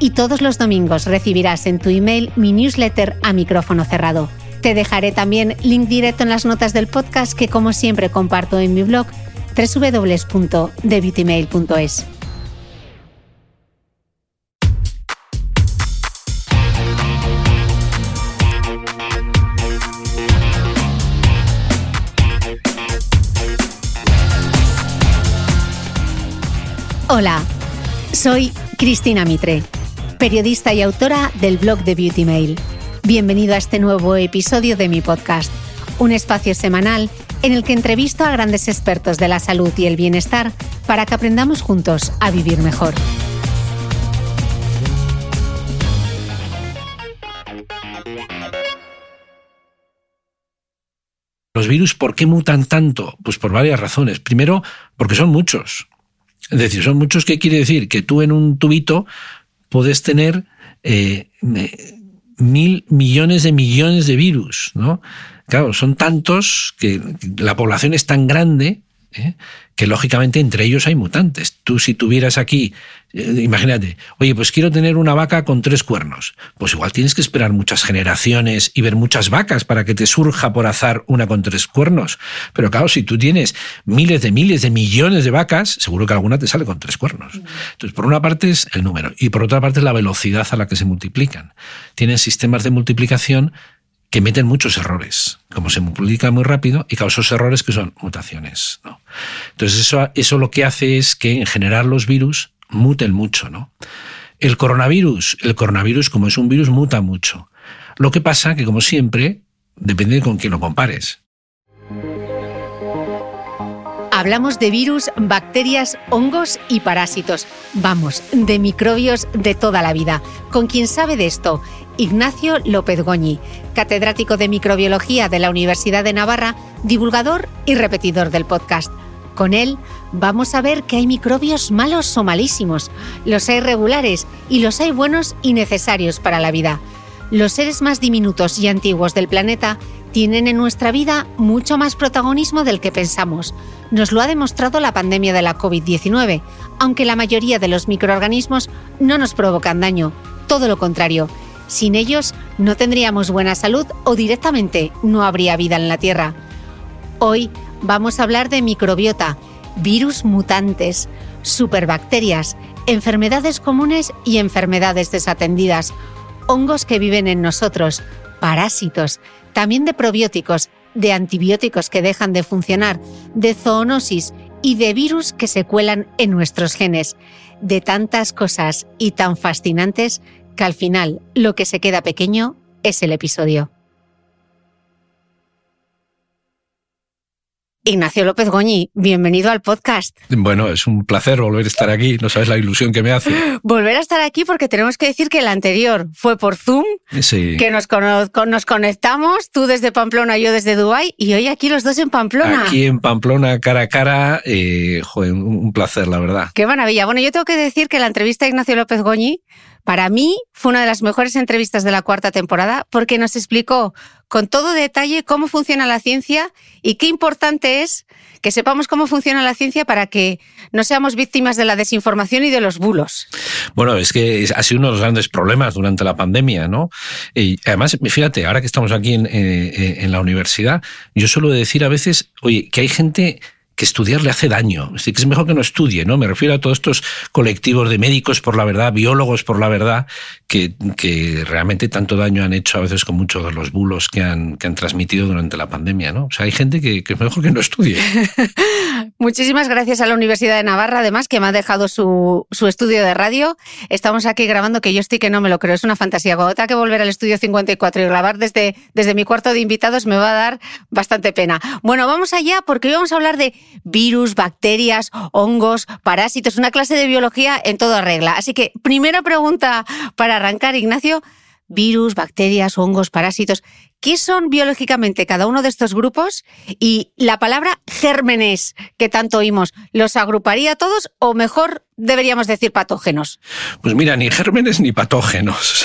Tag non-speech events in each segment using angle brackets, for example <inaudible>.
y todos los domingos recibirás en tu email mi newsletter a micrófono cerrado. Te dejaré también link directo en las notas del podcast que como siempre comparto en mi blog www.debeautymail.es. Hola, soy Cristina Mitre, periodista y autora del blog de Beauty Mail. Bienvenido a este nuevo episodio de mi podcast, un espacio semanal en el que entrevisto a grandes expertos de la salud y el bienestar para que aprendamos juntos a vivir mejor. Los virus, ¿por qué mutan tanto? Pues por varias razones. Primero, porque son muchos. Es decir, son muchos, ¿qué quiere decir? Que tú en un tubito puedes tener eh, mil millones de millones de virus, ¿no? Claro, son tantos que la población es tan grande ¿eh? que lógicamente entre ellos hay mutantes. Tú si tuvieras aquí, eh, imagínate, oye, pues quiero tener una vaca con tres cuernos, pues igual tienes que esperar muchas generaciones y ver muchas vacas para que te surja por azar una con tres cuernos. Pero claro, si tú tienes miles de miles de millones de vacas, seguro que alguna te sale con tres cuernos. Entonces, por una parte es el número y por otra parte es la velocidad a la que se multiplican. Tienen sistemas de multiplicación que meten muchos errores, como se multiplica muy rápido y causa errores que son mutaciones. ¿no? Entonces eso, eso lo que hace es que en general los virus muten mucho. ¿no? El coronavirus, el coronavirus como es un virus muta mucho. Lo que pasa que como siempre depende con quién lo compares. Hablamos de virus, bacterias, hongos y parásitos. Vamos, de microbios de toda la vida. Con quien sabe de esto, Ignacio López Goñi, catedrático de microbiología de la Universidad de Navarra, divulgador y repetidor del podcast. Con él vamos a ver que hay microbios malos o malísimos, los hay regulares y los hay buenos y necesarios para la vida. Los seres más diminutos y antiguos del planeta tienen en nuestra vida mucho más protagonismo del que pensamos. Nos lo ha demostrado la pandemia de la COVID-19, aunque la mayoría de los microorganismos no nos provocan daño, todo lo contrario. Sin ellos no tendríamos buena salud o directamente no habría vida en la Tierra. Hoy vamos a hablar de microbiota, virus mutantes, superbacterias, enfermedades comunes y enfermedades desatendidas, hongos que viven en nosotros, parásitos, también de probióticos, de antibióticos que dejan de funcionar, de zoonosis y de virus que se cuelan en nuestros genes, de tantas cosas y tan fascinantes que al final lo que se queda pequeño es el episodio. Ignacio López Goñi, bienvenido al podcast. Bueno, es un placer volver a estar aquí, no sabes la ilusión que me hace. Volver a estar aquí porque tenemos que decir que el anterior fue por Zoom, sí. que nos, nos conectamos, tú desde Pamplona, yo desde Dubái, y hoy aquí los dos en Pamplona. Aquí en Pamplona, cara a cara, eh, un placer, la verdad. Qué maravilla. Bueno, yo tengo que decir que la entrevista a Ignacio López Goñi para mí fue una de las mejores entrevistas de la cuarta temporada porque nos explicó con todo detalle cómo funciona la ciencia y qué importante es que sepamos cómo funciona la ciencia para que no seamos víctimas de la desinformación y de los bulos. Bueno, es que ha sido uno de los grandes problemas durante la pandemia, ¿no? Y además, fíjate, ahora que estamos aquí en, eh, en la universidad, yo suelo decir a veces, oye, que hay gente que estudiar le hace daño. Es decir, que es mejor que no estudie, ¿no? Me refiero a todos estos colectivos de médicos por la verdad, biólogos por la verdad, que, que realmente tanto daño han hecho a veces con muchos de los bulos que han, que han transmitido durante la pandemia, ¿no? O sea, hay gente que, es mejor que no estudie. <laughs> Muchísimas gracias a la Universidad de Navarra, además, que me ha dejado su, su, estudio de radio. Estamos aquí grabando, que yo estoy que no me lo creo, es una fantasía. Cuando tenga que volver al estudio 54 y grabar desde, desde mi cuarto de invitados me va a dar bastante pena. Bueno, vamos allá porque hoy vamos a hablar de virus, bacterias, hongos, parásitos, una clase de biología en toda regla. Así que, primera pregunta para arrancar, Ignacio. Virus, bacterias, hongos, parásitos. ¿Qué son biológicamente cada uno de estos grupos? Y la palabra gérmenes que tanto oímos, ¿los agruparía todos o mejor deberíamos decir patógenos? Pues mira, ni gérmenes ni patógenos.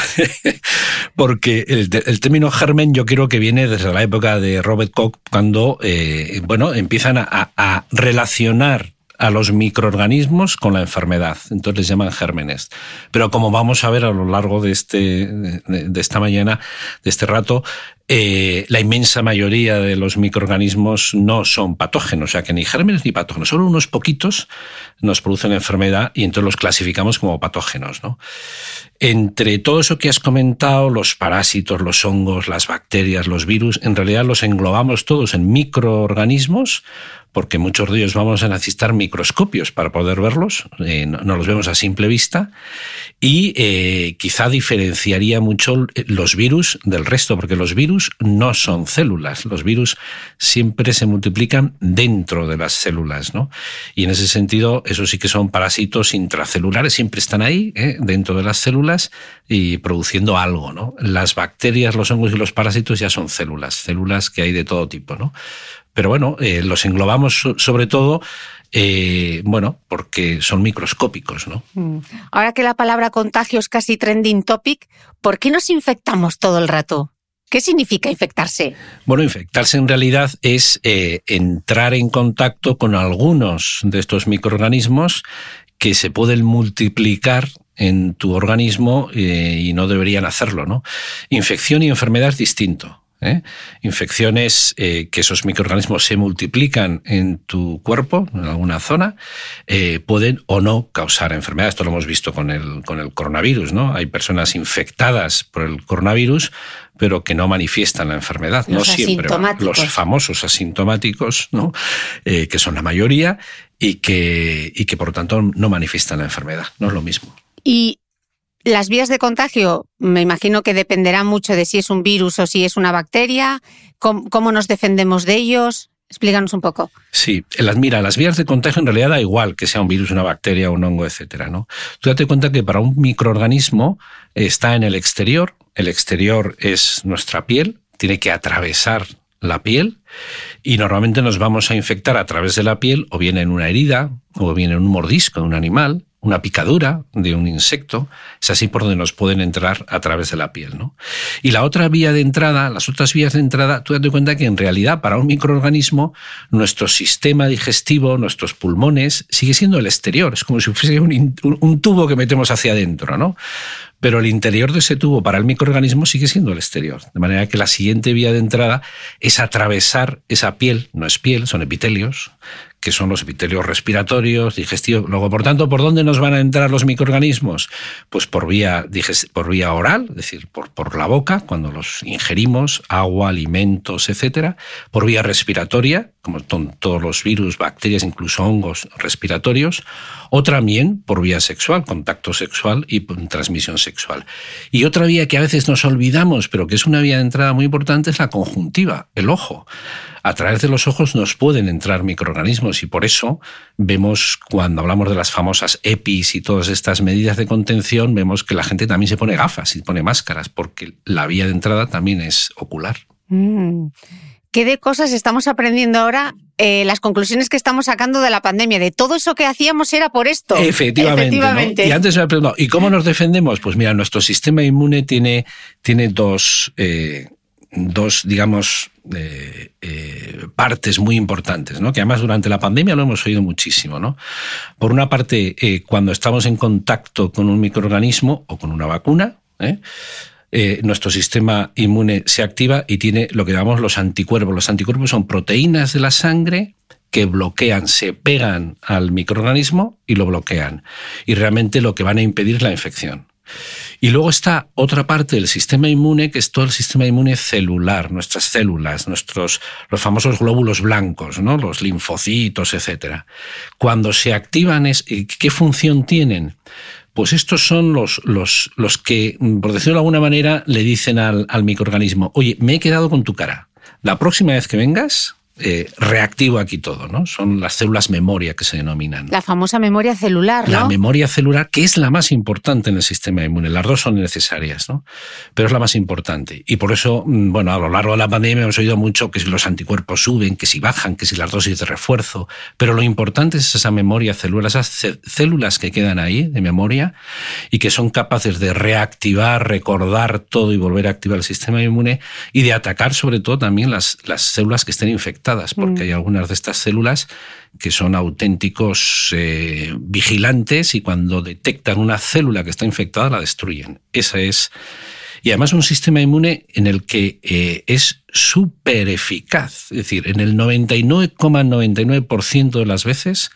<laughs> Porque el, término germen yo creo que viene desde la época de Robert Koch, cuando eh, bueno, empiezan a, a relacionar a los microorganismos con la enfermedad. Entonces les llaman gérmenes. Pero como vamos a ver a lo largo de, este, de, esta mañana, de este rato, eh, la inmensa mayoría de los microorganismos no son patógenos, o sea que ni gérmenes ni patógenos, solo unos poquitos nos producen enfermedad y entonces los clasificamos como patógenos. ¿no? Entre todo eso que has comentado, los parásitos, los hongos, las bacterias, los virus, en realidad los englobamos todos en microorganismos porque muchos de ellos vamos a necesitar microscopios para poder verlos, eh, no, los vemos a simple vista, y eh, quizá diferenciaría mucho los virus del resto, porque los virus no son células, los virus siempre se multiplican dentro de las células, ¿no? Y en ese sentido, eso sí que son parásitos intracelulares, siempre están ahí, ¿eh? dentro de las células y produciendo algo, ¿no? Las bacterias, los hongos y los parásitos ya son células, células que hay de todo tipo, ¿no? Pero bueno, eh, los englobamos sobre todo eh, bueno, porque son microscópicos, ¿no? Mm. Ahora que la palabra contagio es casi trending topic, ¿por qué nos infectamos todo el rato? ¿Qué significa infectarse? Bueno, infectarse en realidad es eh, entrar en contacto con algunos de estos microorganismos que se pueden multiplicar en tu organismo y no deberían hacerlo, ¿no? Infección y enfermedad es distinto. ¿Eh? infecciones eh, que esos microorganismos se multiplican en tu cuerpo, en alguna zona, eh, pueden o no causar enfermedad. Esto lo hemos visto con el, con el coronavirus, ¿no? Hay personas infectadas por el coronavirus, pero que no manifiestan la enfermedad. Los no siempre. Los famosos asintomáticos, ¿no? que son la mayoría, y que, y que por lo tanto no manifiestan la enfermedad. No es lo mismo. Y las vías de contagio, me imagino que dependerán mucho de si es un virus o si es una bacteria. ¿Cómo, nos defendemos de ellos? Explícanos un poco. Sí, mira, las vías de contagio en realidad da igual que sea un virus, una bacteria, un hongo, etcétera, ¿no? Tú date cuenta que para un microorganismo está en el exterior, el exterior es nuestra piel, tiene que atravesar la piel y normalmente nos vamos a infectar a través de la piel o bien en una herida o bien en un mordisco de un animal una picadura de un insecto, es así por donde nos pueden entrar a través de la piel. ¿no? Y la otra vía de entrada, las otras vías de entrada, tú date cuenta que en realidad para un microorganismo nuestro sistema digestivo, nuestros pulmones, sigue siendo el exterior, es como si fuese un, un tubo que metemos hacia adentro, ¿no? pero el interior de ese tubo para el microorganismo sigue siendo el exterior. De manera que la siguiente vía de entrada es atravesar esa piel, no es piel, son epitelios, que son los epitelios respiratorios, digestivos. Luego, por tanto, ¿por dónde nos van a entrar los microorganismos? Pues por vía, por vía oral, es decir, por, por la boca, cuando los ingerimos, agua, alimentos, etcétera. Por vía respiratoria, como todos los virus, bacterias, incluso hongos respiratorios. O también por vía sexual, contacto sexual y transmisión sexual. Y otra vía que a veces nos olvidamos, pero que es una vía de entrada muy importante, es la conjuntiva, el ojo a través de los ojos nos pueden entrar microorganismos y por eso vemos cuando hablamos de las famosas EPIs y todas estas medidas de contención, vemos que la gente también se pone gafas y pone máscaras porque la vía de entrada también es ocular. Mm. ¿Qué de cosas estamos aprendiendo ahora? Eh, las conclusiones que estamos sacando de la pandemia, de todo eso que hacíamos era por esto. Efectivamente. Y antes me preguntado, ¿y cómo nos defendemos? Pues mira, nuestro sistema inmune tiene, tiene dos, eh, dos, digamos, eh, eh, partes muy importantes, ¿no? que además durante la pandemia lo hemos oído muchísimo. ¿no? Por una parte, eh, cuando estamos en contacto con un microorganismo o con una vacuna, nuestro sistema inmune se activa y tiene lo que llamamos los anticuerpos. Los anticuerpos son proteínas de la sangre que bloquean, se pegan al microorganismo y lo bloquean. Y realmente lo que van a impedir es la infección. Y luego está otra parte del sistema inmune, que es todo el sistema inmune celular, nuestras células, nuestros, los famosos glóbulos blancos, ¿no? los linfocitos, etc. Cuando se activan, ¿qué función tienen? Pues estos son los, los, los que, por decirlo de alguna manera, le dicen al, al microorganismo, oye, me he quedado con tu cara. La próxima vez que vengas, eh, reactivo aquí todo, ¿no? Son las células memoria que se denominan. La famosa memoria celular, ¿no? La memoria celular, que es la más importante en el sistema inmune. Las dos son necesarias, ¿no? Pero es la más importante. Y por eso, mm, bueno, a lo largo de la pandemia hemos oído mucho que si los anticuerpos suben, que si bajan, que si las dosis de refuerzo. Pero lo importante es esa memoria celular, esas células que quedan ahí de memoria y que son capaces de reactivar, recordar todo y volver a activar el sistema inmune y de atacar sobre todo también las, las células que estén infectadas porque mm. hay algunas de estas células que son auténticos eh, vigilantes y cuando detectan una célula que está infectada la destruyen. Esa es. Y además un sistema inmune en el que eh, es súper eficaz. Es decir, en el 99,99% de las veces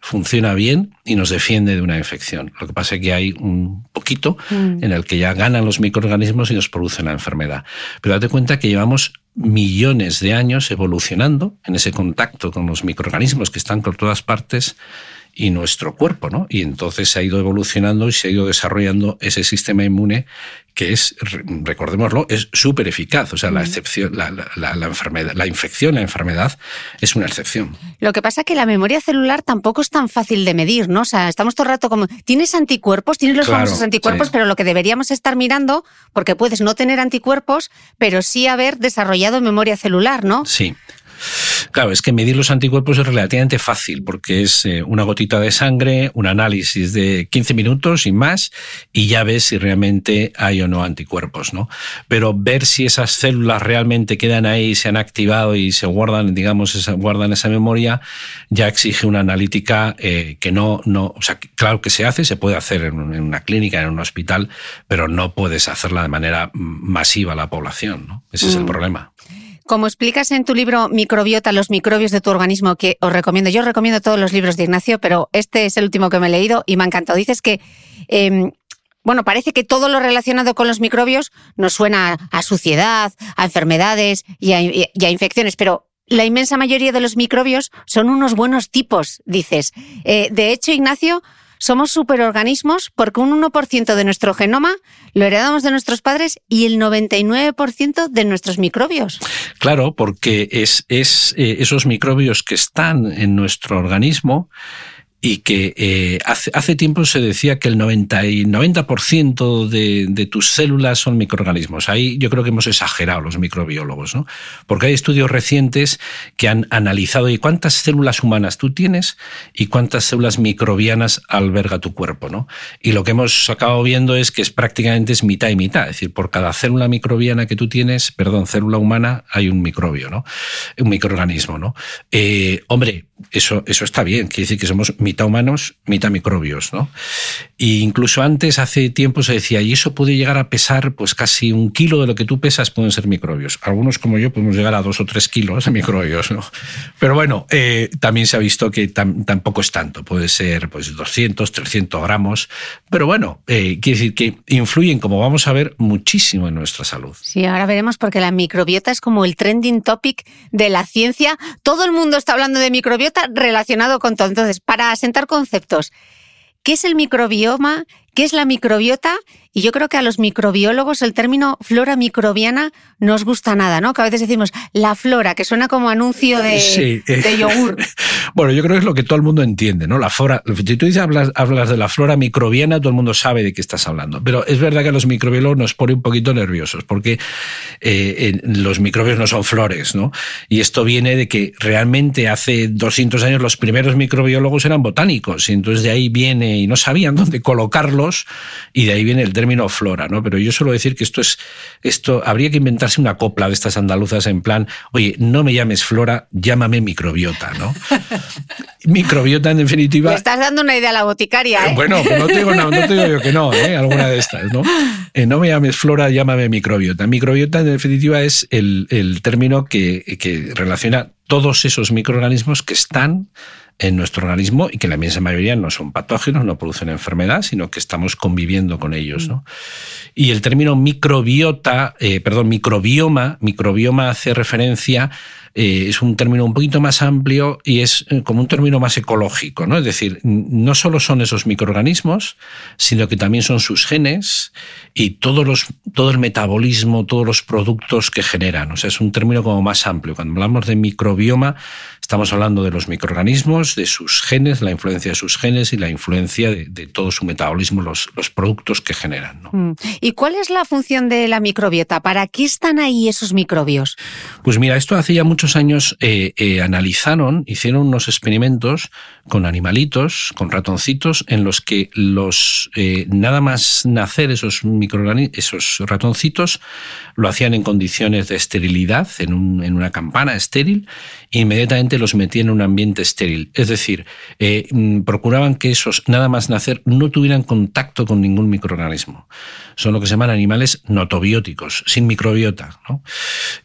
funciona bien y nos defiende de una infección. Lo que pasa es que hay un poquito mm. en el que ya ganan los microorganismos y nos producen la enfermedad. Pero date cuenta que llevamos millones de años evolucionando en ese contacto con los microorganismos que están por todas partes y nuestro cuerpo, ¿no? Y entonces se ha ido evolucionando y se ha ido desarrollando ese sistema inmune que es, recordémoslo, es súper eficaz. O sea, la excepción, la, enfermedad, la infección, la enfermedad es una excepción. Lo que pasa es que la memoria celular tampoco es tan fácil de medir, ¿no? O sea, estamos todo el rato como, tienes anticuerpos, tienes los famosos anticuerpos, pero lo que deberíamos estar mirando, porque puedes no tener anticuerpos, pero sí haber desarrollado memoria celular, ¿no? Sí. Claro, es que medir los anticuerpos es relativamente fácil porque es eh, una gotita de sangre, un análisis de 15 minutos y más, y ya ves si realmente hay o no anticuerpos, ¿no? Pero ver si esas células realmente quedan ahí, se han activado y se guardan, digamos, esa, guardan esa memoria, ya exige una analítica eh, que no, no, o sea, claro que se hace, se puede hacer en, una clínica, en un hospital, pero no puedes hacerla de manera masiva a la población, ¿no? Ese es el mm. problema. Como explicas en tu libro Microbiota, los microbios de tu organismo, que os recomiendo, yo recomiendo todos los libros de Ignacio, pero este es el último que me he leído y me ha encantado. Dices que, em, bueno, parece que todo lo relacionado con los microbios nos suena a suciedad, a enfermedades y a, infecciones, pero la inmensa mayoría de los microbios son unos buenos tipos, dices. Eh, de hecho, Ignacio, somos superorganismos porque un 1% de nuestro genoma lo heredamos de nuestros padres y el 99% de nuestros microbios. Claro, porque es, es eh, esos microbios que están en nuestro organismo y que eh, hace, hace, tiempo se decía que el 90, 90% de, de, tus células son microorganismos. Ahí yo creo que hemos exagerado los microbiólogos, ¿no? Porque hay estudios recientes que han analizado y cuántas células humanas tú tienes y cuántas células microbianas alberga tu cuerpo, ¿no? Y lo que hemos acabado viendo es que es prácticamente es mitad y mitad. Es decir, por cada célula microbiana que tú tienes, perdón, célula humana, hay un microbio, ¿no? Un microorganismo, ¿no? Eh, hombre, eso, eso está bien, quiere decir que somos mitad humanos, mitad microbios, ¿no? Y incluso antes, hace tiempo, se decía, y eso puede llegar a pesar, pues casi un kilo de lo que tú pesas pueden ser microbios. Algunos, como yo, podemos llegar a dos o tres kilos de microbios, ¿no? Pero bueno, eh, también se ha visto que tampoco es tanto, puede ser pues 200, 300 gramos, pero bueno, eh, quiere decir que influyen, como vamos a ver, muchísimo en nuestra salud. Sí, ahora veremos porque la microbiota es como el trending topic de la ciencia. Todo el mundo está hablando de microbiota relacionado con todo. Entonces, para asentar conceptos, ¿qué es el microbioma? ¿Qué es la microbiota? Y yo creo que a los microbiólogos el término flora microbiana no os gusta nada, ¿no? Que a veces decimos la flora, que suena como anuncio de, de yogur. <laughs> bueno, yo creo que es lo que todo el mundo entiende, ¿no? La flora, si tú dices, hablas, hablas de la flora microbiana, todo el mundo sabe de qué estás hablando. Pero es verdad que a los microbiólogos nos pone un poquito nerviosos, porque eh, los microbios no son flores, ¿no? Y esto viene de que realmente hace 200 años los primeros microbiólogos eran botánicos, y entonces de ahí viene, y no sabían <laughs> dónde colocarlos, y de ahí viene el término flora, ¿no? Pero yo suelo decir que esto es, esto, habría que inventarse una copla de estas andaluzas en plan, oye, no me llames flora, llámame microbiota, ¿no? <laughs> microbiota, en definitiva. Me estás dando una idea a la boticaria, ¿eh? Bueno, no te digo, no, te digo yo que no, ¿eh? Alguna de estas, ¿no? Eh, no me llames flora, llámame microbiota. Microbiota, en definitiva, es el, el término que, que relaciona todos esos microorganismos que están en nuestro organismo y que la inmensa mayoría no son patógenos, no producen enfermedad, sino que estamos conviviendo con ellos. ¿no? Y el término microbiota, eh, perdón, microbioma, microbioma hace referencia eh, es un término un poquito más amplio y es eh, como un término más ecológico, ¿no? Es decir, no solo son esos microorganismos, sino que también son sus genes y todos los, todo el metabolismo, todos los productos que generan. O sea, es un término como más amplio. Cuando hablamos de microbioma, estamos hablando de los microorganismos, de sus genes, la influencia de sus genes y la influencia de, todo su metabolismo, los, los productos que generan. ¿no? Mm. ¿Y cuál es la función de la microbiota? ¿Para qué están ahí esos microbios? Pues mira, esto hace ya muchos años eh, eh, analizaron, hicieron unos experimentos con animalitos, con ratoncitos, en los que los eh, nada más nacer esos esos ratoncitos lo hacían en condiciones de esterilidad, en, una campana estéril, e inmediatamente los metían en un ambiente estéril. Es decir, mm, procuraban que esos nada más nacer no tuvieran contacto con ningún microorganismo. Son lo que se llaman animales notobióticos, sin microbiota.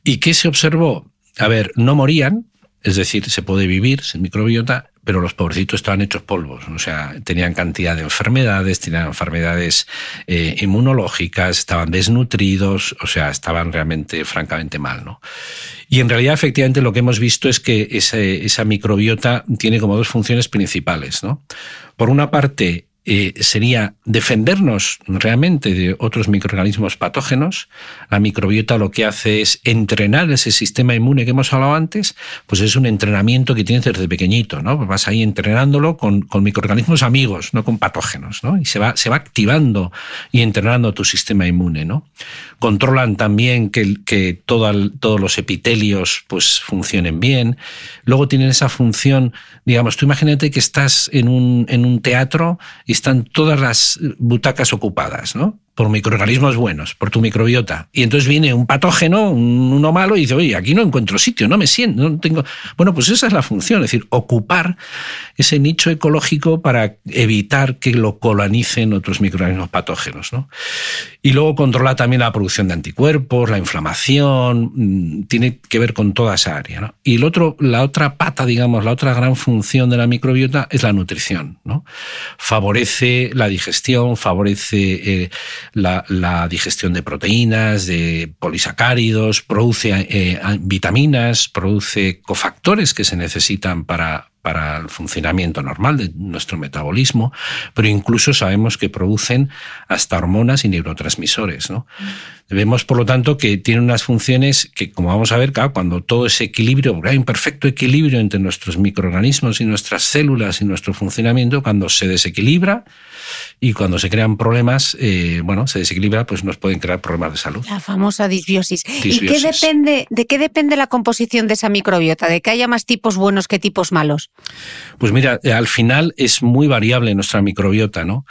¿Y qué se observó? A ver, no morían, es decir, se puede vivir sin microbiota, pero los pobrecitos estaban hechos polvos, o sea, tenían cantidad de enfermedades, tenían enfermedades eh, inmunológicas, estaban desnutridos, o sea, estaban realmente, francamente mal, ¿no? Y en realidad, efectivamente, lo que hemos visto es que esa microbiota tiene como dos funciones principales, ¿no? Por una parte, eh, sería defendernos realmente de otros microorganismos patógenos. La microbiota lo que hace es entrenar ese sistema inmune que hemos hablado antes, pues es un entrenamiento que tienes desde pequeñito, ¿no? Pues vas ahí entrenándolo con, con, microorganismos amigos, no con patógenos, ¿no? Y se va, se va activando y entrenando tu sistema inmune, ¿no? Controlan también que, que todos los epitelios pues funcionen bien. Luego tienen esa función, digamos, tú imagínate que estás en un, en un teatro están todas las butacas ocupadas, ¿no? Por microorganismos buenos, por tu microbiota. Y entonces viene un patógeno, uno malo, y dice, oye, aquí no encuentro sitio, no me siento, no tengo. Bueno, pues esa es la función, es decir, ocupar ese nicho ecológico para evitar que lo colonicen otros microorganismos patógenos. ¿no? Y luego controla también la producción de anticuerpos, la inflamación, mm, tiene que ver con toda esa área. ¿no? Y la otra pata, digamos, la otra gran función de la microbiota es la nutrición. ¿no? Favorece la digestión, favorece. Eh, la, digestión de proteínas, de polisacáridos, produce eh, vitaminas, produce cofactores que se necesitan para, para el funcionamiento normal de nuestro metabolismo, pero incluso sabemos que producen hasta hormonas y neurotransmisores. ¿no? Vemos, por lo tanto, que tiene unas funciones que, como vamos a ver, cuando todo ese equilibrio, porque hay un perfecto equilibrio entre nuestros microorganismos y nuestras células y nuestro funcionamiento, cuando se desequilibra, y cuando se crean problemas, eh, bueno, se desequilibra, pues nos pueden crear problemas de salud. La famosa disbiosis. ¿Y qué depende, de qué depende la composición de esa microbiota? ¿De que haya más tipos buenos que tipos malos? Pues mira, eh, al final es muy variable nuestra microbiota, ¿no?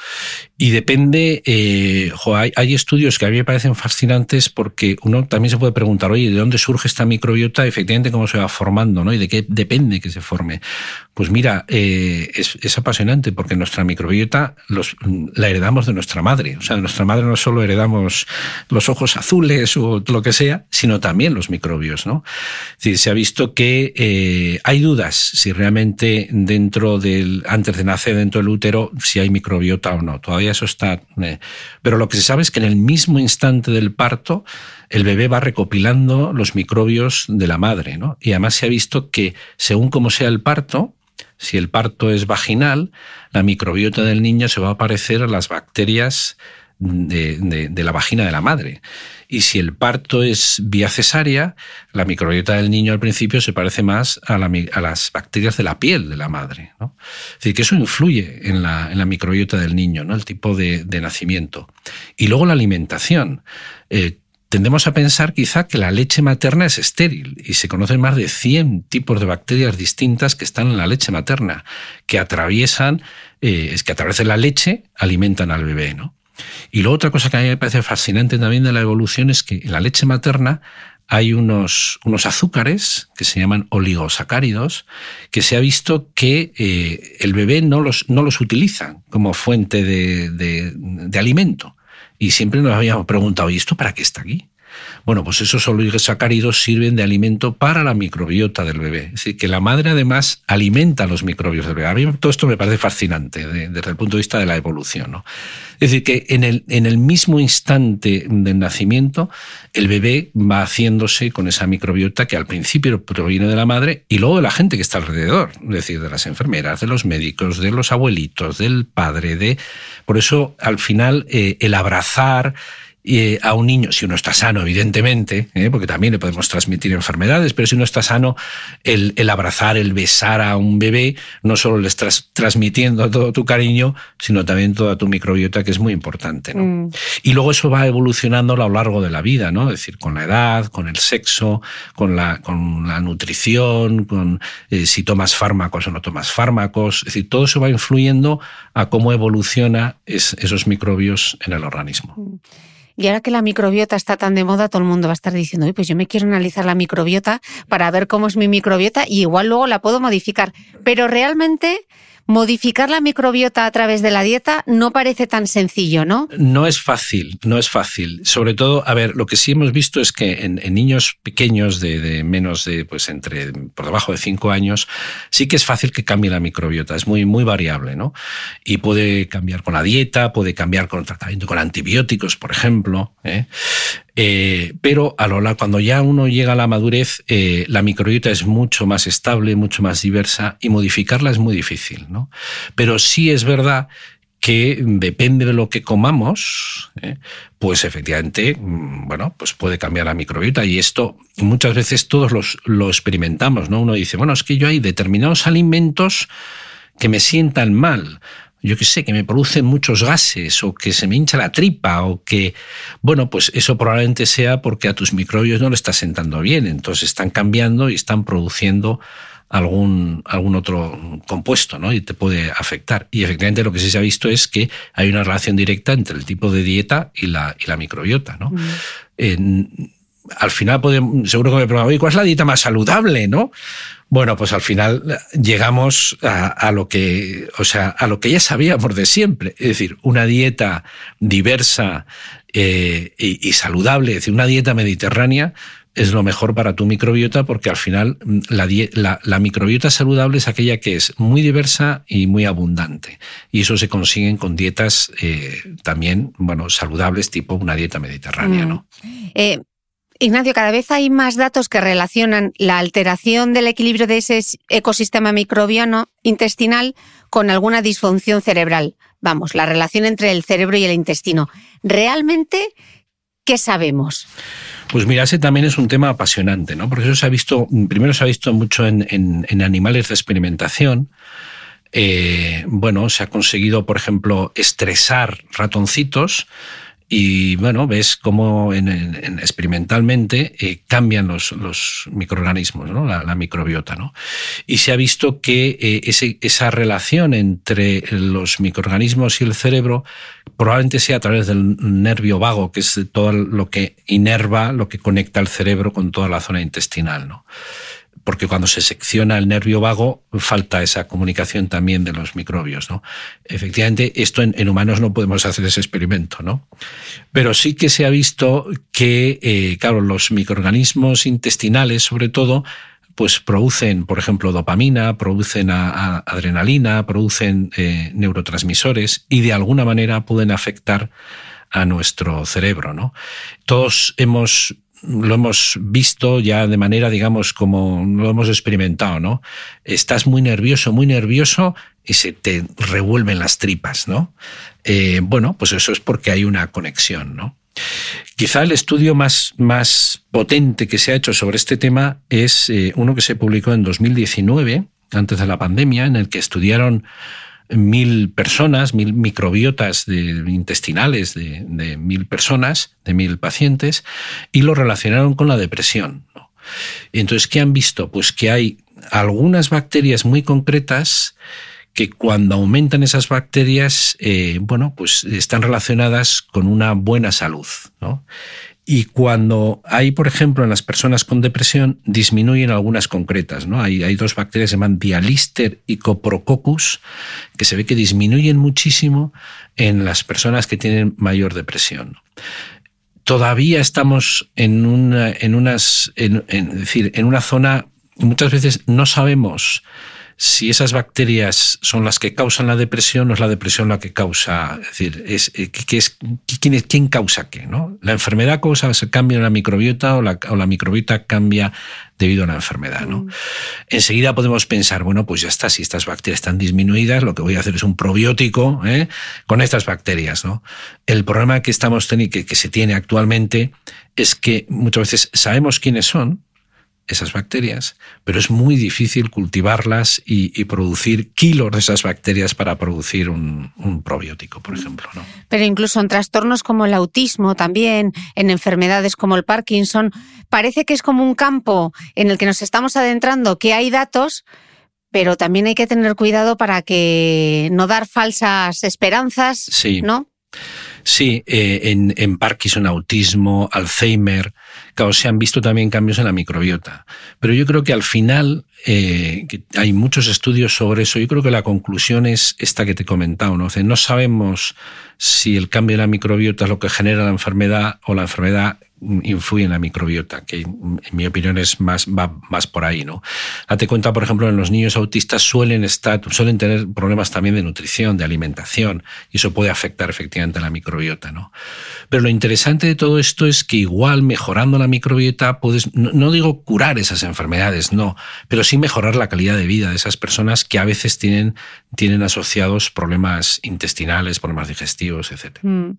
Y depende, eh, hay, estudios que a mí me parecen fascinantes porque uno también se puede preguntar, oye, ¿de dónde surge esta microbiota? Efectivamente, ¿cómo se va formando? ¿no? ¿Y de qué depende que se forme? Pues mira, eh, es, apasionante porque nuestra microbiota la heredamos de nuestra madre. O sea, de nuestra madre no solo heredamos los ojos azules o lo que sea, sino también los microbios. ¿no? se ha visto que hay dudas si realmente dentro del, antes de nacer dentro del útero, si hay microbiota o no. Todavía eso está. Eh, pero lo que se sabe es que en el mismo instante del parto, el bebé va recopilando los microbios de la madre. Y además se ha visto que según cómo sea el parto, si el parto es vaginal, la microbiota del niño se va a parecer a las bacterias de, la vagina de la madre. Y si el parto es vía cesárea, la microbiota del niño al principio se parece más a, las bacterias de la piel de la madre. ¿no? Es decir, que eso influye en la, microbiota del niño, ¿no? el tipo de, nacimiento. Y luego la alimentación. Eh, tendemos a pensar quizá que la leche materna es estéril y se conocen más de 100 tipos de bacterias distintas que están en la leche materna, que atraviesan, eh, es que a través de la leche alimentan al bebé. ¿no? Y luego otra cosa que a mí me parece fascinante también de la evolución es que en la leche materna hay unos, unos azúcares que se llaman oligosacáridos, que se ha visto que eh, el bebé no los, no los utiliza como fuente de, de alimento y siempre nos habíamos preguntado, ¿y esto para qué está aquí? Bueno, pues esos oligosacáridos sirven de alimento para la microbiota del bebé. Es decir, que la madre además alimenta los microbios del bebé. A mí todo esto me parece fascinante desde el punto de vista de la evolución. ¿no? Es decir, que en el, en el mismo instante del nacimiento, el bebé va haciéndose con esa microbiota que al principio proviene de la madre y luego de la gente que está alrededor, es decir, de las enfermeras, de los médicos, de los abuelitos, del padre, de... Por eso, al final, eh, el abrazar, eh, a un niño, si uno está sano, evidentemente, ¿eh? porque también le podemos transmitir enfermedades, pero si uno está sano, el, abrazar, el besar a un bebé, no solo le estás transmitiendo todo tu cariño, sino también toda tu microbiota, que es muy importante. Mm. Y luego eso va evolucionando a lo largo de la vida, ¿no? Es decir, con la edad, con el sexo, con la, con la nutrición, con eh, si tomas fármacos o no tomas fármacos. Es decir, todo eso va influyendo a cómo evoluciona esos microbios en el organismo. Mm. Y ahora que la microbiota está tan de moda, todo el mundo va a estar diciendo, pues yo me quiero analizar la microbiota para ver cómo es mi microbiota y igual luego la puedo modificar. Pero realmente modificar la microbiota a través de la dieta no parece tan sencillo, ¿no? No es fácil, no es fácil. Sobre todo, a ver, lo que sí hemos visto es que en, niños pequeños de, menos de, pues entre, por debajo de cinco años, sí que es fácil que cambie la microbiota, es muy, muy variable, ¿no? Y puede cambiar con la dieta, puede cambiar con el tratamiento con antibióticos, por ejemplo. ¿eh? Eh, pero a lo largo, cuando ya uno llega a la madurez, eh, la microbiota es mucho más estable, mucho más diversa y modificarla es muy difícil. ¿no? Pero sí es verdad que depende de lo que comamos, ¿eh? pues efectivamente, mm, bueno, pues puede cambiar la microbiota y esto muchas veces todos los, lo experimentamos, ¿no? Uno dice, bueno, es que yo hay determinados alimentos que me sientan mal yo qué sé, que me producen muchos gases o que se me hincha la tripa o que, bueno, pues eso probablemente sea porque a tus microbios no le está sentando bien, entonces están cambiando y están produciendo algún, algún otro compuesto, ¿no? Y te puede afectar. Y efectivamente lo que sí se ha visto es que hay una relación directa entre el tipo de dieta y la, y la microbiota, ¿no? al final podemos, seguro que me preguntan, ¿cuál es la dieta más saludable, no? Bueno, pues al final llegamos a, lo que, o sea, a lo que ya sabíamos de siempre, es decir, una dieta diversa eh, y, saludable, es decir, una dieta mediterránea es lo mejor para tu microbiota porque al final mm, la, la, microbiota saludable es aquella que es muy diversa y muy abundante. Y eso se consiguen con dietas eh, también, bueno, saludables, tipo una dieta mediterránea, ¿no? Mm. Eh, Ignacio, cada vez hay más datos que relacionan la alteración del equilibrio de ese ecosistema microbiano intestinal con alguna disfunción cerebral. Vamos, la relación entre el cerebro y el intestino. ¿Realmente qué sabemos? Pues mira, ese también es un tema apasionante, ¿no? Porque eso se ha visto, primero se ha visto mucho en, animales de experimentación. Eh, bueno, se ha conseguido, por ejemplo, estresar ratoncitos y bueno, ves cómo en, experimentalmente eh, cambian los, microorganismos, la, microbiota. ¿no? Y se ha visto que eh, esa relación entre los microorganismos y el cerebro probablemente sea a través del nervio vago, que es todo lo que inerva, lo que conecta el cerebro con toda la zona intestinal. Porque cuando se secciona el nervio vago falta esa comunicación también de los microbios. ¿no? Efectivamente, esto en, humanos no podemos hacer ese experimento, ¿no? pero sí que se ha visto que, eh, claro, los microorganismos intestinales, sobre todo, pues producen, por ejemplo, dopamina, producen adrenalina, producen eh, neurotransmisores y de alguna manera pueden afectar a nuestro cerebro. ¿no? Todos hemos lo hemos visto ya de manera, digamos, como lo hemos experimentado, ¿no? Estás muy nervioso, muy nervioso y se te revuelven las tripas, ¿no? Eh, bueno, pues eso es porque hay una conexión, ¿no? Quizá el estudio más, más potente que se ha hecho sobre este tema es eh, uno que se publicó en 2019, antes de la pandemia, en el que estudiaron mil personas, mil microbiotas intestinales de, mil personas, de mil pacientes, y lo relacionaron con la depresión. entonces, ¿qué han visto? Pues que hay algunas bacterias muy concretas que cuando aumentan esas bacterias, eh, bueno, pues están relacionadas con una buena salud. ¿no? Y cuando hay, por ejemplo, en las personas con depresión, disminuyen algunas concretas. ¿no? Hay, dos bacterias que se llaman Dialister y Coprococcus, que se ve que disminuyen muchísimo en las personas que tienen mayor depresión. Todavía estamos en una, en unas, en, decir, en una zona, muchas veces no sabemos si esas bacterias son las que causan la depresión o es la depresión la que causa, es decir, es, eh, es, ¿quién, ¿quién, causa qué? ¿no? ¿La enfermedad causa ese cambio en la microbiota o la, o la microbiota cambia debido a la enfermedad? ¿no? Mm. Enseguida podemos pensar, bueno, pues ya está, si estas bacterias están disminuidas, lo que voy a hacer es un probiótico ¿eh? con estas bacterias. ¿no? El problema que, estamos teniendo, que, que se tiene actualmente es que muchas veces sabemos quiénes son, esas bacterias, pero es muy difícil cultivarlas y, producir kilos de esas bacterias para producir un, probiótico, por ejemplo. ¿no? Pero incluso en trastornos como el autismo, también en enfermedades como el Parkinson, parece que es como un campo en el que nos estamos adentrando, que hay datos, pero también hay que tener cuidado para que no dar falsas esperanzas, sí. ¿no? Sí, eh, en, en, Parkinson, autismo, Alzheimer, claro, se han visto también cambios en la microbiota. Pero yo creo que al final eh, hay muchos estudios sobre eso. Yo creo que la conclusión es esta que te he comentado. ¿no? no sabemos si el cambio en la microbiota es lo que genera la enfermedad o la enfermedad influye en la microbiota, que en mi opinión es más, va más por ahí, ¿no? Date cuenta, por ejemplo, en los niños autistas suelen estar, suelen tener problemas también de nutrición, de alimentación, y eso puede afectar efectivamente a la microbiota, ¿no? Pero lo interesante de todo esto es que igual mejorando la microbiota puedes, no, digo curar esas enfermedades, no, pero sí mejorar la calidad de vida de esas personas que a veces tienen, tienen asociados problemas intestinales, problemas digestivos, etc. Mm.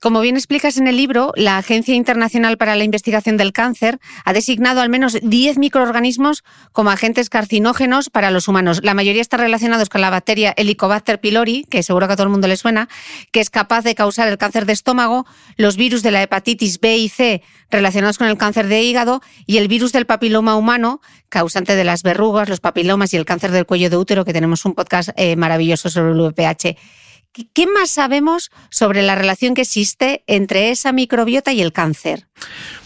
Como bien explicas en el libro, la Agencia Internacional para la Investigación del Cáncer ha designado al menos 10 microorganismos como agentes carcinógenos para los humanos. La mayoría están relacionados con la bacteria Helicobacter pylori, que seguro que a todo el mundo le suena, que es capaz de causar el cáncer de estómago, los virus de la hepatitis B y C relacionados con el cáncer de hígado y el virus del papiloma humano, causante de las verrugas, los papilomas y el cáncer del cuello de útero, que tenemos un podcast eh, maravilloso sobre el VPH. ¿Qué más sabemos sobre la relación que existe entre esa microbiota y el cáncer?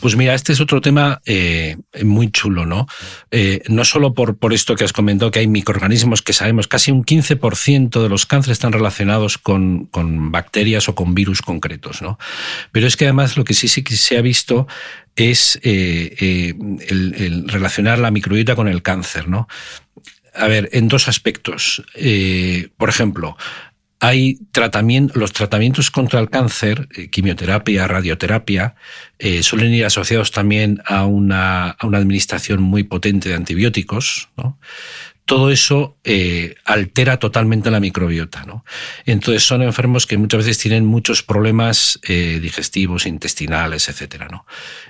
Pues mira, este es otro tema eh, muy chulo, ¿no? Eh, no solo por, por esto que has comentado, que hay microorganismos que sabemos, casi un 15% de los cánceres están relacionados con, bacterias o con virus concretos, ¿no? Pero es que además lo que sí, sí se ha visto es eh, el, relacionar la microbiota con el cáncer, ¿no? A ver, en dos aspectos. por ejemplo, hay tratamiento, los tratamientos contra el cáncer, eh, quimioterapia, radioterapia, eh, suelen ir asociados también a una, a una, administración muy potente de antibióticos. Todo eso eh, altera totalmente la microbiota. ¿no? Entonces son enfermos que muchas veces tienen muchos problemas eh, digestivos, intestinales, etc. ¿no?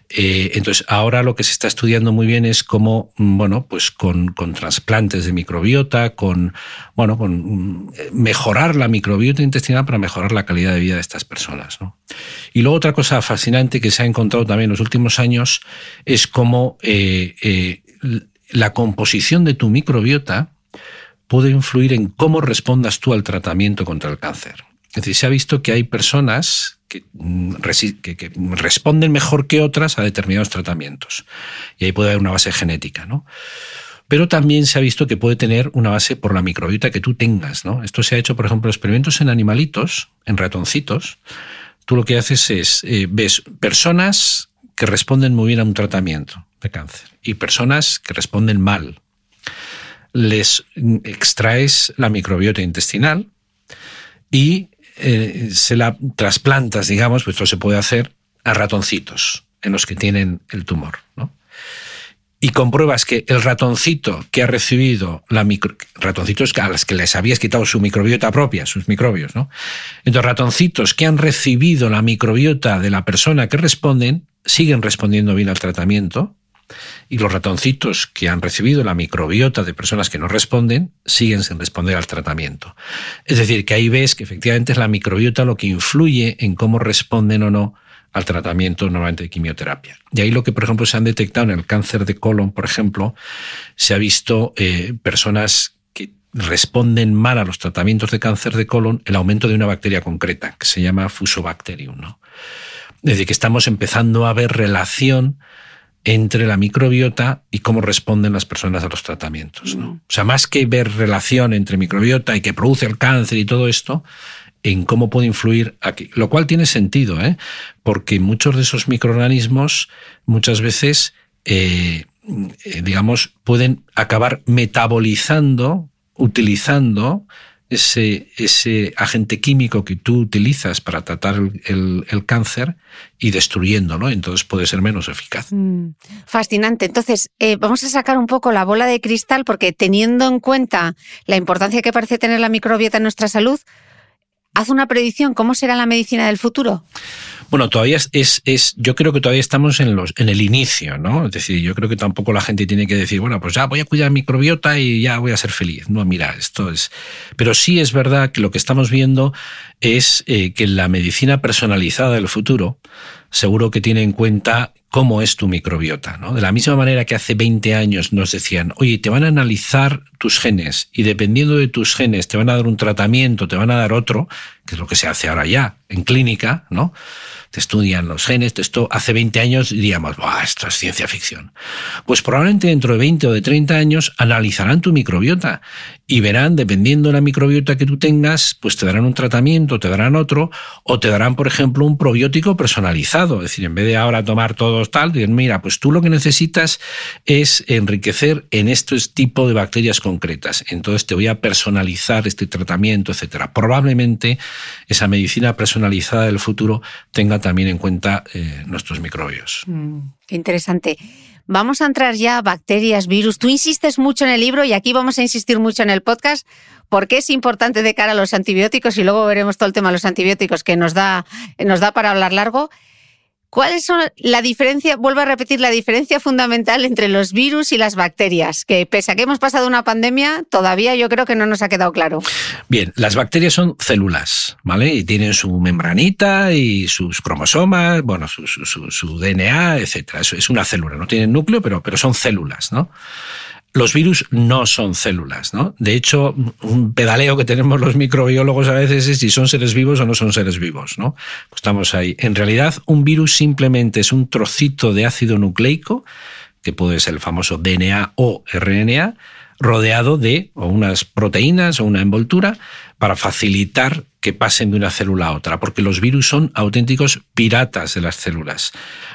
Eh, entonces ahora lo que se está estudiando muy bien es cómo, mm, bueno, pues con, con trasplantes de microbiota, con, bueno, con mm, mejorar la microbiota intestinal para mejorar la calidad de vida de estas personas. ¿no? Y luego otra cosa fascinante que se ha encontrado también en los últimos años es cómo la composición de tu microbiota puede influir en cómo respondas tú al tratamiento contra el cáncer. Es decir, se ha visto que hay personas que, mm, responden mejor que otras a determinados tratamientos. Y ahí puede haber una base genética, ¿no? Pero también se ha visto que puede tener una base por la microbiota que tú tengas, ¿no? Esto se ha hecho, por ejemplo, experimentos en animalitos, en ratoncitos. Tú lo que haces es, eh, ves personas que responden muy bien a un tratamiento de cáncer y personas que responden mal. Les extraes la microbiota intestinal y eh, se la trasplantas, digamos, pues esto se puede hacer a ratoncitos en los que tienen el tumor. Y compruebas que el ratoncito que ha recibido la micro, ratoncitos a las que les habías quitado su microbiota propia, sus microbios, ¿no? Entonces, ratoncitos que han recibido la microbiota de la persona que responden, siguen respondiendo bien al tratamiento y los ratoncitos que han recibido la microbiota de personas que no responden siguen sin responder al tratamiento. Es decir, que ahí ves que efectivamente es la microbiota lo que influye en cómo responden o no al tratamiento normalmente de quimioterapia. Y ahí lo que, por ejemplo, se han detectado en el cáncer de colon, por ejemplo, se ha visto eh, personas que responden mal a los tratamientos de cáncer de colon el aumento de una bacteria concreta, que se llama Fusobacterium. ¿no? Es decir, que estamos empezando a ver relación entre la microbiota y cómo responden las personas a los tratamientos. ¿no? Mm. O sea, más que ver relación entre microbiota y que produce el cáncer y todo esto, en cómo puede influir aquí. Lo cual tiene sentido, ¿eh? porque muchos de esos microorganismos muchas veces, eh, eh, digamos, pueden acabar metabolizando, utilizando ese, ese agente químico que tú utilizas para tratar el, cáncer y destruyéndolo, entonces puede ser menos eficaz. Mm, fascinante. Entonces, eh, vamos a sacar un poco la bola de cristal porque teniendo en cuenta la importancia que parece tener la microbiota en nuestra salud, haz una predicción, ¿cómo será la medicina del futuro? Bueno, todavía es, es, yo creo que todavía estamos en, los, en el inicio, ¿no? Es decir, yo creo que tampoco la gente tiene que decir, bueno, pues ya voy a cuidar mi microbiota y ya voy a ser feliz. No, mira, esto es. Pero sí es verdad que lo que estamos viendo es eh, que la medicina personalizada del futuro seguro que tiene en cuenta cómo es tu microbiota. ¿no? De la misma manera que hace 20 años nos decían, oye, te van a analizar tus genes y dependiendo de tus genes te van a dar un tratamiento, te van a dar otro, que es lo que se hace ahora ya en clínica, ¿no? Te estudian los genes, esto hace 20 años diríamos, esto es ciencia ficción. Pues probablemente dentro de 20 o de 30 años analizarán tu microbiota y verán, dependiendo de la microbiota que tú tengas, pues te darán un tratamiento, te darán otro, o te darán, por ejemplo, un probiótico personalizado. Es decir, en vez de ahora tomar todos tal, dicen, mira, pues tú lo que necesitas es enriquecer en este tipo de bacterias concretas. Entonces te voy a personalizar este tratamiento, etcétera. Probablemente esa medicina personalizada del futuro tenga también en cuenta eh, nuestros microbios. Mm, qué interesante. Vamos a entrar ya a bacterias, virus. Tú insistes mucho en el libro y aquí vamos a insistir mucho en el podcast porque es importante de cara a los antibióticos y luego veremos todo el tema de los antibióticos que nos da, nos da para hablar largo. ¿Cuáles son la diferencia? Vuelvo a repetir la diferencia fundamental entre los virus y las bacterias, que pese a que hemos pasado una pandemia, todavía yo creo que no nos ha quedado claro. Bien, las bacterias son células, ¿vale? Y tienen su membranita y sus cromosomas, bueno, su, su, DNA, etcétera. Es, es una célula, no tienen núcleo, pero, pero son células, ¿no? Los virus no son células, ¿no? De hecho, un pedaleo que tenemos los microbiólogos a veces es si son seres vivos o no son seres vivos, ¿no? Pues estamos ahí. En realidad, un virus simplemente es un trocito de ácido nucleico, que puede ser el famoso DNA o RNA, rodeado de unas proteínas o una envoltura para facilitar que pasen de una célula a otra, porque los virus son auténticos piratas de las células.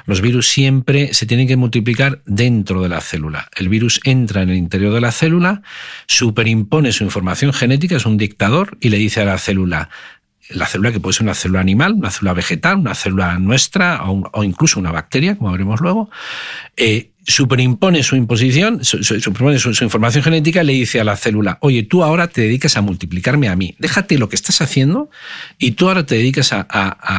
Los virus siempre se tienen que multiplicar dentro de la célula. El virus entra en el interior de la célula, superimpone su información genética, es un dictador, y le dice a la célula, la célula que puede ser una célula animal, una célula vegetal, una célula nuestra o, incluso una bacteria, como veremos luego, eh, superimpone su imposición, su, su, información genética, le dice a la célula, oye, tú ahora te dedicas a multiplicarme a mí, déjate lo que estás haciendo y tú ahora te dedicas a,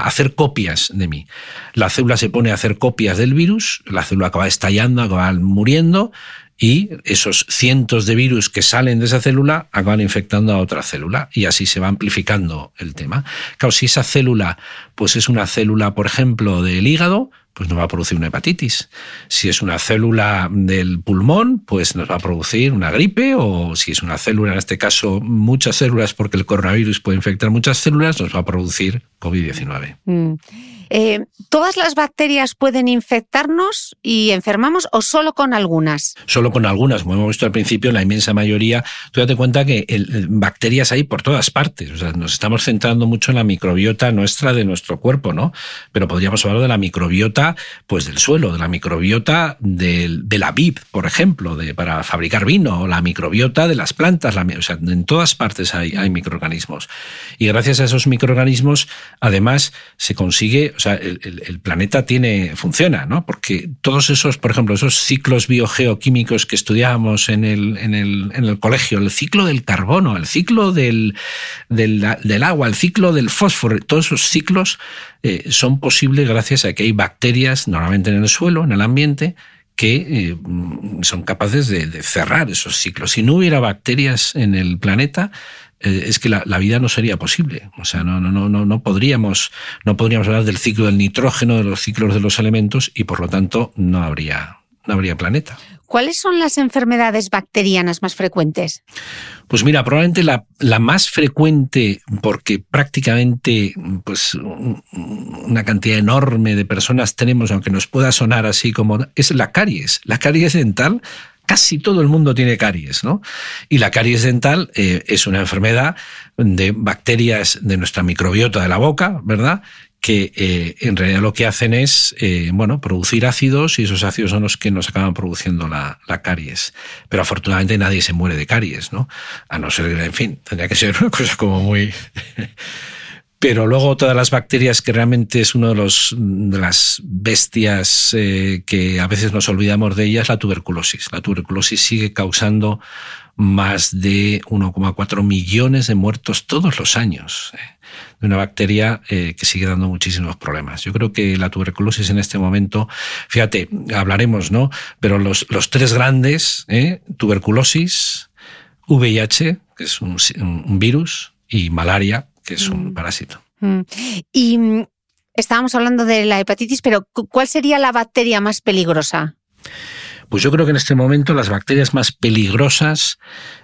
hacer copias de mí. La célula se pone a hacer copias del virus, la célula acaba estallando, acaba muriendo, y esos cientos de virus que salen de esa célula acaban infectando a otra célula y así se va amplificando el tema. Claro, si esa célula pues es una célula, por ejemplo, del hígado, pues nos va a producir una hepatitis. Si es una célula del pulmón, pues nos va a producir una gripe, o si es una célula, en este caso muchas células, porque el coronavirus puede infectar muchas células, nos va a producir COVID-19. Eh, ¿Todas las bacterias pueden infectarnos y enfermamos o solo con algunas? Solo con algunas, como hemos visto al principio, la inmensa mayoría. Tú date cuenta que bacterias hay por todas partes. Nos estamos centrando mucho en la microbiota nuestra de nuestro cuerpo, ¿no? Pero podríamos hablar de la microbiota pues, del suelo, de la microbiota de, la vid, por ejemplo, de, para fabricar vino, o la microbiota de las plantas. o sea, en todas partes hay microorganismos. Y gracias a esos microorganismos, además, se consigue o sea, el, planeta tiene, funciona, ¿no? Porque todos esos, por ejemplo, esos ciclos biogeoquímicos que estudiábamos en el, en el, en el colegio, el ciclo del carbono, el ciclo del, del, agua, el ciclo del fósforo, todos esos ciclos eh, son posibles gracias a que hay bacterias, normalmente en el suelo, en el ambiente, que eh, son capaces de, cerrar esos ciclos. Si no hubiera bacterias en el planeta, eh, es que la, vida no sería posible. O sea, no, no, no, no, podríamos, no podríamos hablar del ciclo del nitrógeno, de los ciclos de los elementos, y por lo tanto no habría, no habría planeta. ¿Cuáles son las enfermedades bacterianas más frecuentes? Pues mira, probablemente la, la, más frecuente, porque prácticamente pues, una cantidad enorme de personas tenemos, aunque nos pueda sonar así como, es la caries. La caries dental casi todo el mundo tiene caries, ¿no? Y la caries dental eh, es una enfermedad de bacterias de nuestra microbiota de la boca, ¿verdad? que eh, en realidad lo que hacen es eh, bueno, producir ácidos y esos ácidos son los que nos acaban produciendo la, la, caries. Pero afortunadamente nadie se muere de caries, ¿no? A no ser, en fin, tendría que ser una cosa como muy <laughs> pero luego todas las bacterias, que realmente es una de, los, de las bestias eh, que a veces nos olvidamos de ellas, la tuberculosis. La tuberculosis sigue causando más de 1,4 millones de muertos todos los años. Eh, de una bacteria eh, que sigue dando muchísimos problemas. Yo creo que la tuberculosis en este momento, fíjate, hablaremos, ¿no? Pero los, los tres grandes, tuberculosis, VIH, que es un virus, y malaria, que es un mm. parásito. Mm. Y mm, estábamos hablando de la hepatitis, pero ¿cuál sería la bacteria más peligrosa? Pues yo creo que en este momento las bacterias más peligrosas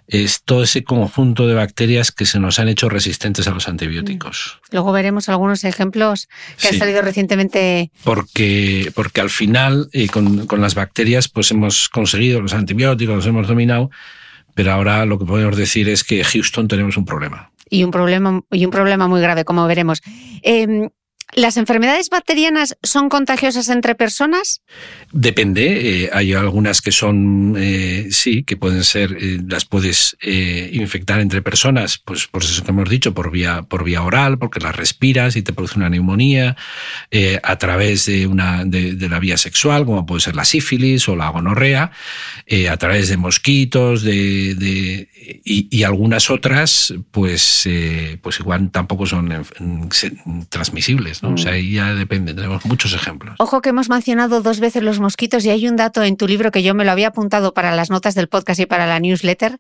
es todo ese conjunto de bacterias que se nos han hecho resistentes a los antibióticos. Luego veremos algunos ejemplos que han salido recientemente. Porque, porque al final, eh, con, con, las bacterias, pues hemos conseguido los antibióticos, los hemos dominado, pero ahora lo que podemos decir es que Houston tenemos un problema y un problema, y un problema muy grave, como veremos. Em, ¿Las enfermedades bacterianas son contagiosas entre personas? Depende. Eh, hay algunas que son, eh, sí, que pueden ser, eh, las puedes infectar entre personas, pues por eso que hemos dicho, por vía, por vía oral, porque las respiras y te produce una neumonía, a través de, una, de, la vía sexual, como puede ser la sífilis o la gonorrea, a través de mosquitos, de, de y, algunas otras, pues, pues igual tampoco son transmisibles. O sea, ahí ya depende, tenemos muchos ejemplos. Ojo que hemos mencionado dos veces los mosquitos y hay un dato en tu libro que yo me lo había apuntado para las notas del podcast y para la newsletter.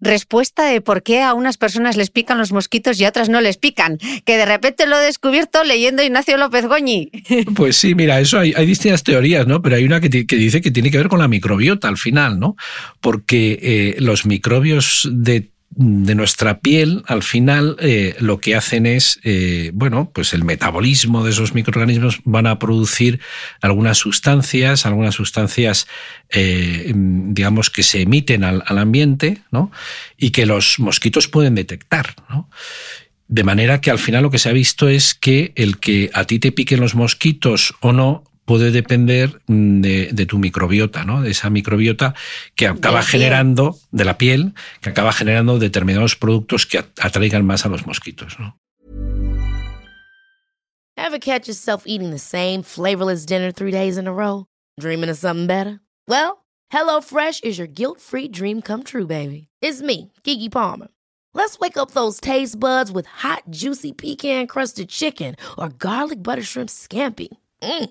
Respuesta de por qué a unas personas les pican los mosquitos y a otras no les pican, que de repente lo he descubierto leyendo Ignacio López Goñi. <laughs> Pues sí, mira, eso hay, distintas teorías, ¿no? Pero hay una que, dice que tiene que ver con la microbiota al final, ¿no? Porque eh, los microbios de de nuestra piel, al final eh, lo que hacen es, eh, bueno, pues el metabolismo de esos microorganismos van a producir algunas sustancias, algunas sustancias, eh, digamos, que se emiten al, al, ambiente, ¿no? Y que los mosquitos pueden detectar, ¿no? De manera que al final lo que se ha visto es que el que a ti te piquen los mosquitos o no puede depender mm, de, tu microbiota, ¿no? De esa microbiota que acaba generando, de la piel, que acaba generando determinados productos que atraigan más a los mosquitos, ¿no? Ever catch yourself eating the same flavorless dinner three days in a row? Dreaming of something better? Well, HelloFresh is your guilt-free dream come true, baby. It's me, Kiki Palmer. Let's wake up those taste buds with hot, juicy pecan-crusted chicken or garlic butter shrimp scampi. Mm.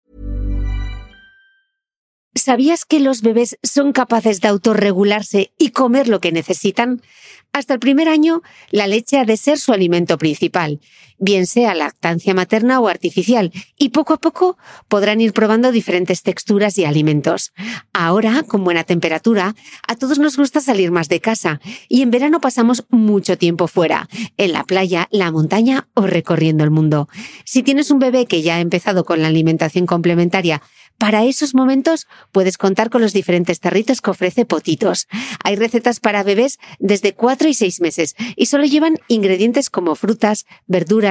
¿Sabías que los bebés son capaces de autorregularse y comer lo que necesitan? Hasta el primer año, la leche ha de ser su alimento principal, bien sea lactancia materna o artificial, y poco a poco podrán ir probando diferentes texturas y alimentos. Ahora, con buena temperatura, a todos nos gusta salir más de casa, y en verano pasamos mucho tiempo fuera, en la playa, la montaña o recorriendo el mundo. Si tienes un bebé que ya ha empezado con la alimentación complementaria, para esos momentos puedes contar con los diferentes tarritos que ofrece Potitos. Hay recetas para bebés desde 4 y 6 meses y solo llevan ingredientes como frutas, verduras,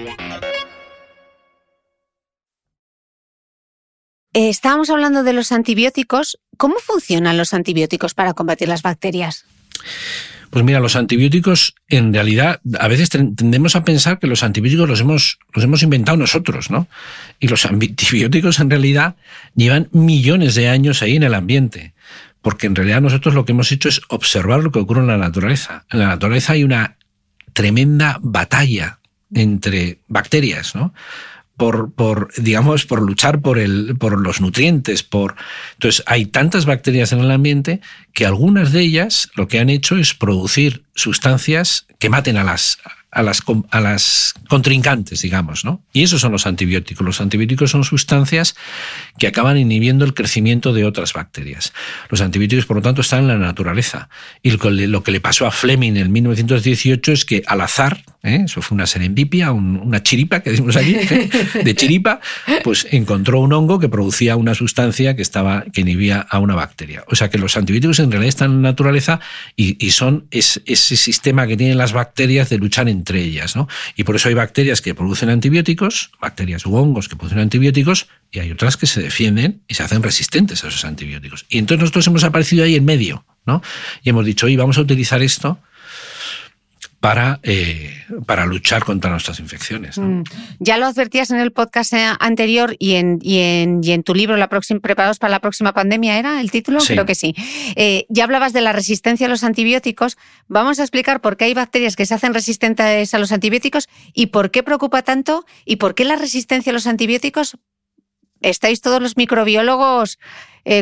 Eh, estábamos hablando de los antibióticos. ¿Cómo funcionan los antibióticos para combatir las bacterias? Pues mira, los antibióticos, en realidad, a veces tendemos a pensar que los antibióticos los hemos, los hemos inventado nosotros, ¿no? Y los antibióticos, en realidad, llevan millones de años ahí en el ambiente. Porque en realidad nosotros lo que hemos hecho es observar lo que ocurre en la naturaleza. En la naturaleza hay una tremenda batalla entre bacterias, ¿no? Por, por, digamos, por luchar por, el, por los nutrientes. Por... Entonces, hay tantas bacterias en el ambiente que algunas de ellas lo que han hecho es producir sustancias que maten a las, a las, contrincantes, digamos, ¿no? Y esos son los antibióticos. Los antibióticos son sustancias que acaban inhibiendo el crecimiento de otras bacterias. Los antibióticos, por lo tanto, están en la naturaleza. Y lo que le pasó a Fleming en 1918 es que al azar, ¿eh? eso fue una serendipia, una chiripa que decimos aquí, ¿eh? de chiripa, pues encontró un hongo que producía una sustancia que, estaba, que inhibía a una bacteria. O sea que los antibióticos en realidad están en la naturaleza y son ese sistema que tienen las bacterias de luchar en entre ellas. ¿no? Y por eso hay bacterias que producen antibióticos, bacterias u hongos que producen antibióticos, y hay otras que se defienden y se hacen resistentes a esos antibióticos. Y entonces nosotros hemos aparecido ahí en medio, ¿no? Y hemos dicho, oye, vamos a utilizar esto para, eh, para luchar contra nuestras infecciones. Mm. Ya lo advertías en el podcast eh, anterior y en, y en, y en tu libro la próxima, Preparados para la próxima pandemia, ¿era el título? Creo que sí. Eh, ya hablabas de la resistencia a los antibióticos. Vamos a explicar por qué hay bacterias que se hacen resistentes a los antibióticos y por qué preocupa tanto y por qué la resistencia a los antibióticos. ¿Estáis todos los microbiólogos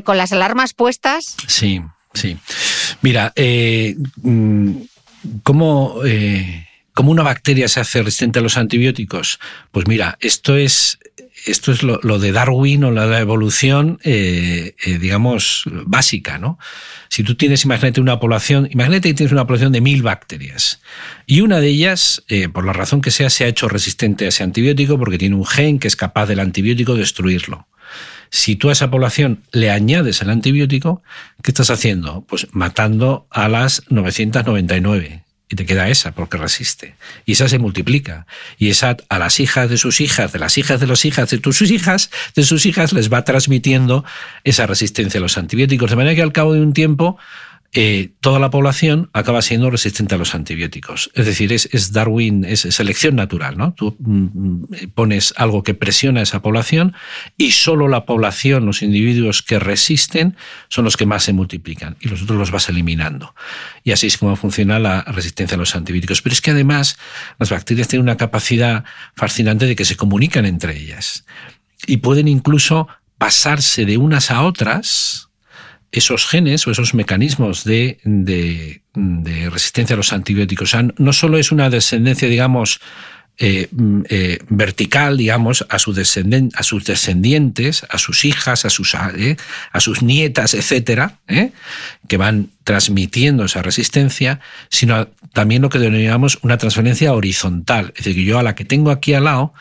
con las alarmas puestas? Sí, sí. Mira, mm, ¿Cómo, eh, ¿Cómo, una bacteria se hace resistente a los antibióticos? Pues mira, esto es, esto es lo, de Darwin o la evolución, eh, eh, digamos, básica, ¿no? Si tú tienes, imagínate una población, imagínate que tienes una población de mil bacterias y una de ellas, por la razón que sea, se ha hecho resistente a ese antibiótico porque tiene un gen que es capaz del antibiótico de destruirlo. Si tú a esa población le añades el antibiótico, ¿qué estás haciendo? Pues matando a las 999 y te queda esa porque resiste. Y esa se multiplica. Y esa a las hijas de sus hijas, de las hijas de las hijas de tus hijas, de sus hijas, les va transmitiendo esa resistencia a los antibióticos. De manera que al cabo de un tiempo eh, toda la población acaba siendo resistente a los antibióticos. Es decir, es, Darwin, es selección natural, ¿no? Tú mm, mm, pones algo que presiona a esa población y solo la población, los individuos que resisten, son los que más se multiplican y los otros los vas eliminando. Y así es como funciona la resistencia a los antibióticos. Pero es que además las bacterias tienen una capacidad fascinante de que se comunican entre ellas y pueden incluso pasarse de unas a otras esos genes o esos mecanismos de, de, resistencia a los antibióticos. No solo es una descendencia, digamos, eh, mm, eh, vertical, digamos, a sus descendientes, a sus hijas, a sus, eh, a sus nietas, etcétera, que van transmitiendo esa resistencia, sino también lo que denominamos una transferencia horizontal. Es decir, que yo a la que tengo aquí al lado,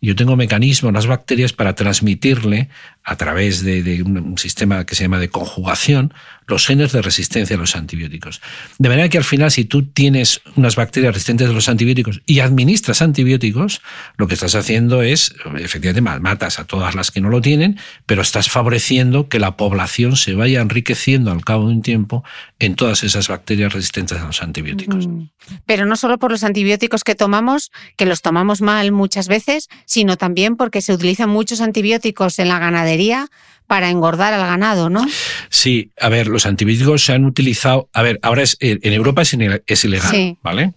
yo tengo mecanismos, las bacterias, para transmitirle a través de, un sistema que se llama de conjugación, los genes de resistencia a los antibióticos. De manera que al final, si tú tienes unas bacterias resistentes a los antibióticos y administras antibióticos, lo que estás haciendo es, efectivamente, matas a todas las que no lo tienen, pero estás favoreciendo que la población se vaya enriqueciendo al cabo de un tiempo en todas esas bacterias resistentes a los antibióticos. Mm. Pero no solo por los antibióticos que tomamos, que los tomamos mal muchas veces, sino también porque se utilizan muchos antibióticos en la ganadería para engordar al ganado, ¿no? Sí, a ver, los antibióticos se han utilizado, a ver, ahora es, en Europa es, ilegal, ¿vale?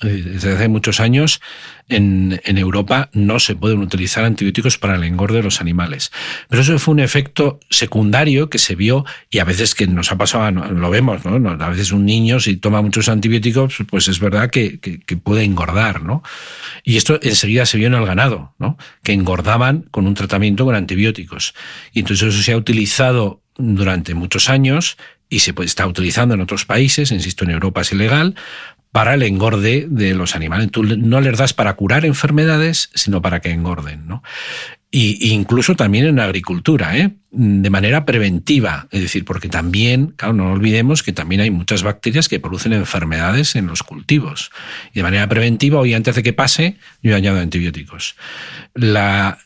Desde hace muchos años en, Europa no se pueden utilizar antibióticos para el engorde de los animales. Pero eso fue un efecto secundario que se vio y a veces que nos ha pasado, lo vemos, ¿no? A veces un niño si toma muchos antibióticos, pues es verdad que, puede engordar, ¿no? Y esto enseguida se vio en el ganado, ¿no? Que engordaban con un tratamiento con antibióticos. Y entonces eso se ha utilizado durante muchos años y se está utilizando en otros países, insisto, en Europa es ilegal, para el engorde de los animales. Tú no les das para curar enfermedades, sino para que engorden. ¿no? Y, incluso también en agricultura, ¿eh? de manera preventiva, es decir, porque también, claro, no olvidemos que también hay muchas bacterias que producen enfermedades en los cultivos. Y de manera preventiva, hoy antes de que pase, yo añado antibióticos. La,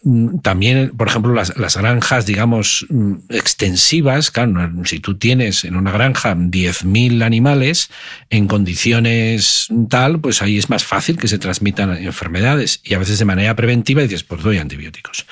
también, por ejemplo, las, granjas, digamos, extensivas, claro, si tú tienes en una granja 10.000 animales en condiciones tal, pues ahí es más fácil que se transmitan enfermedades. Y a veces de manera preventiva dices, pues doy antibióticos.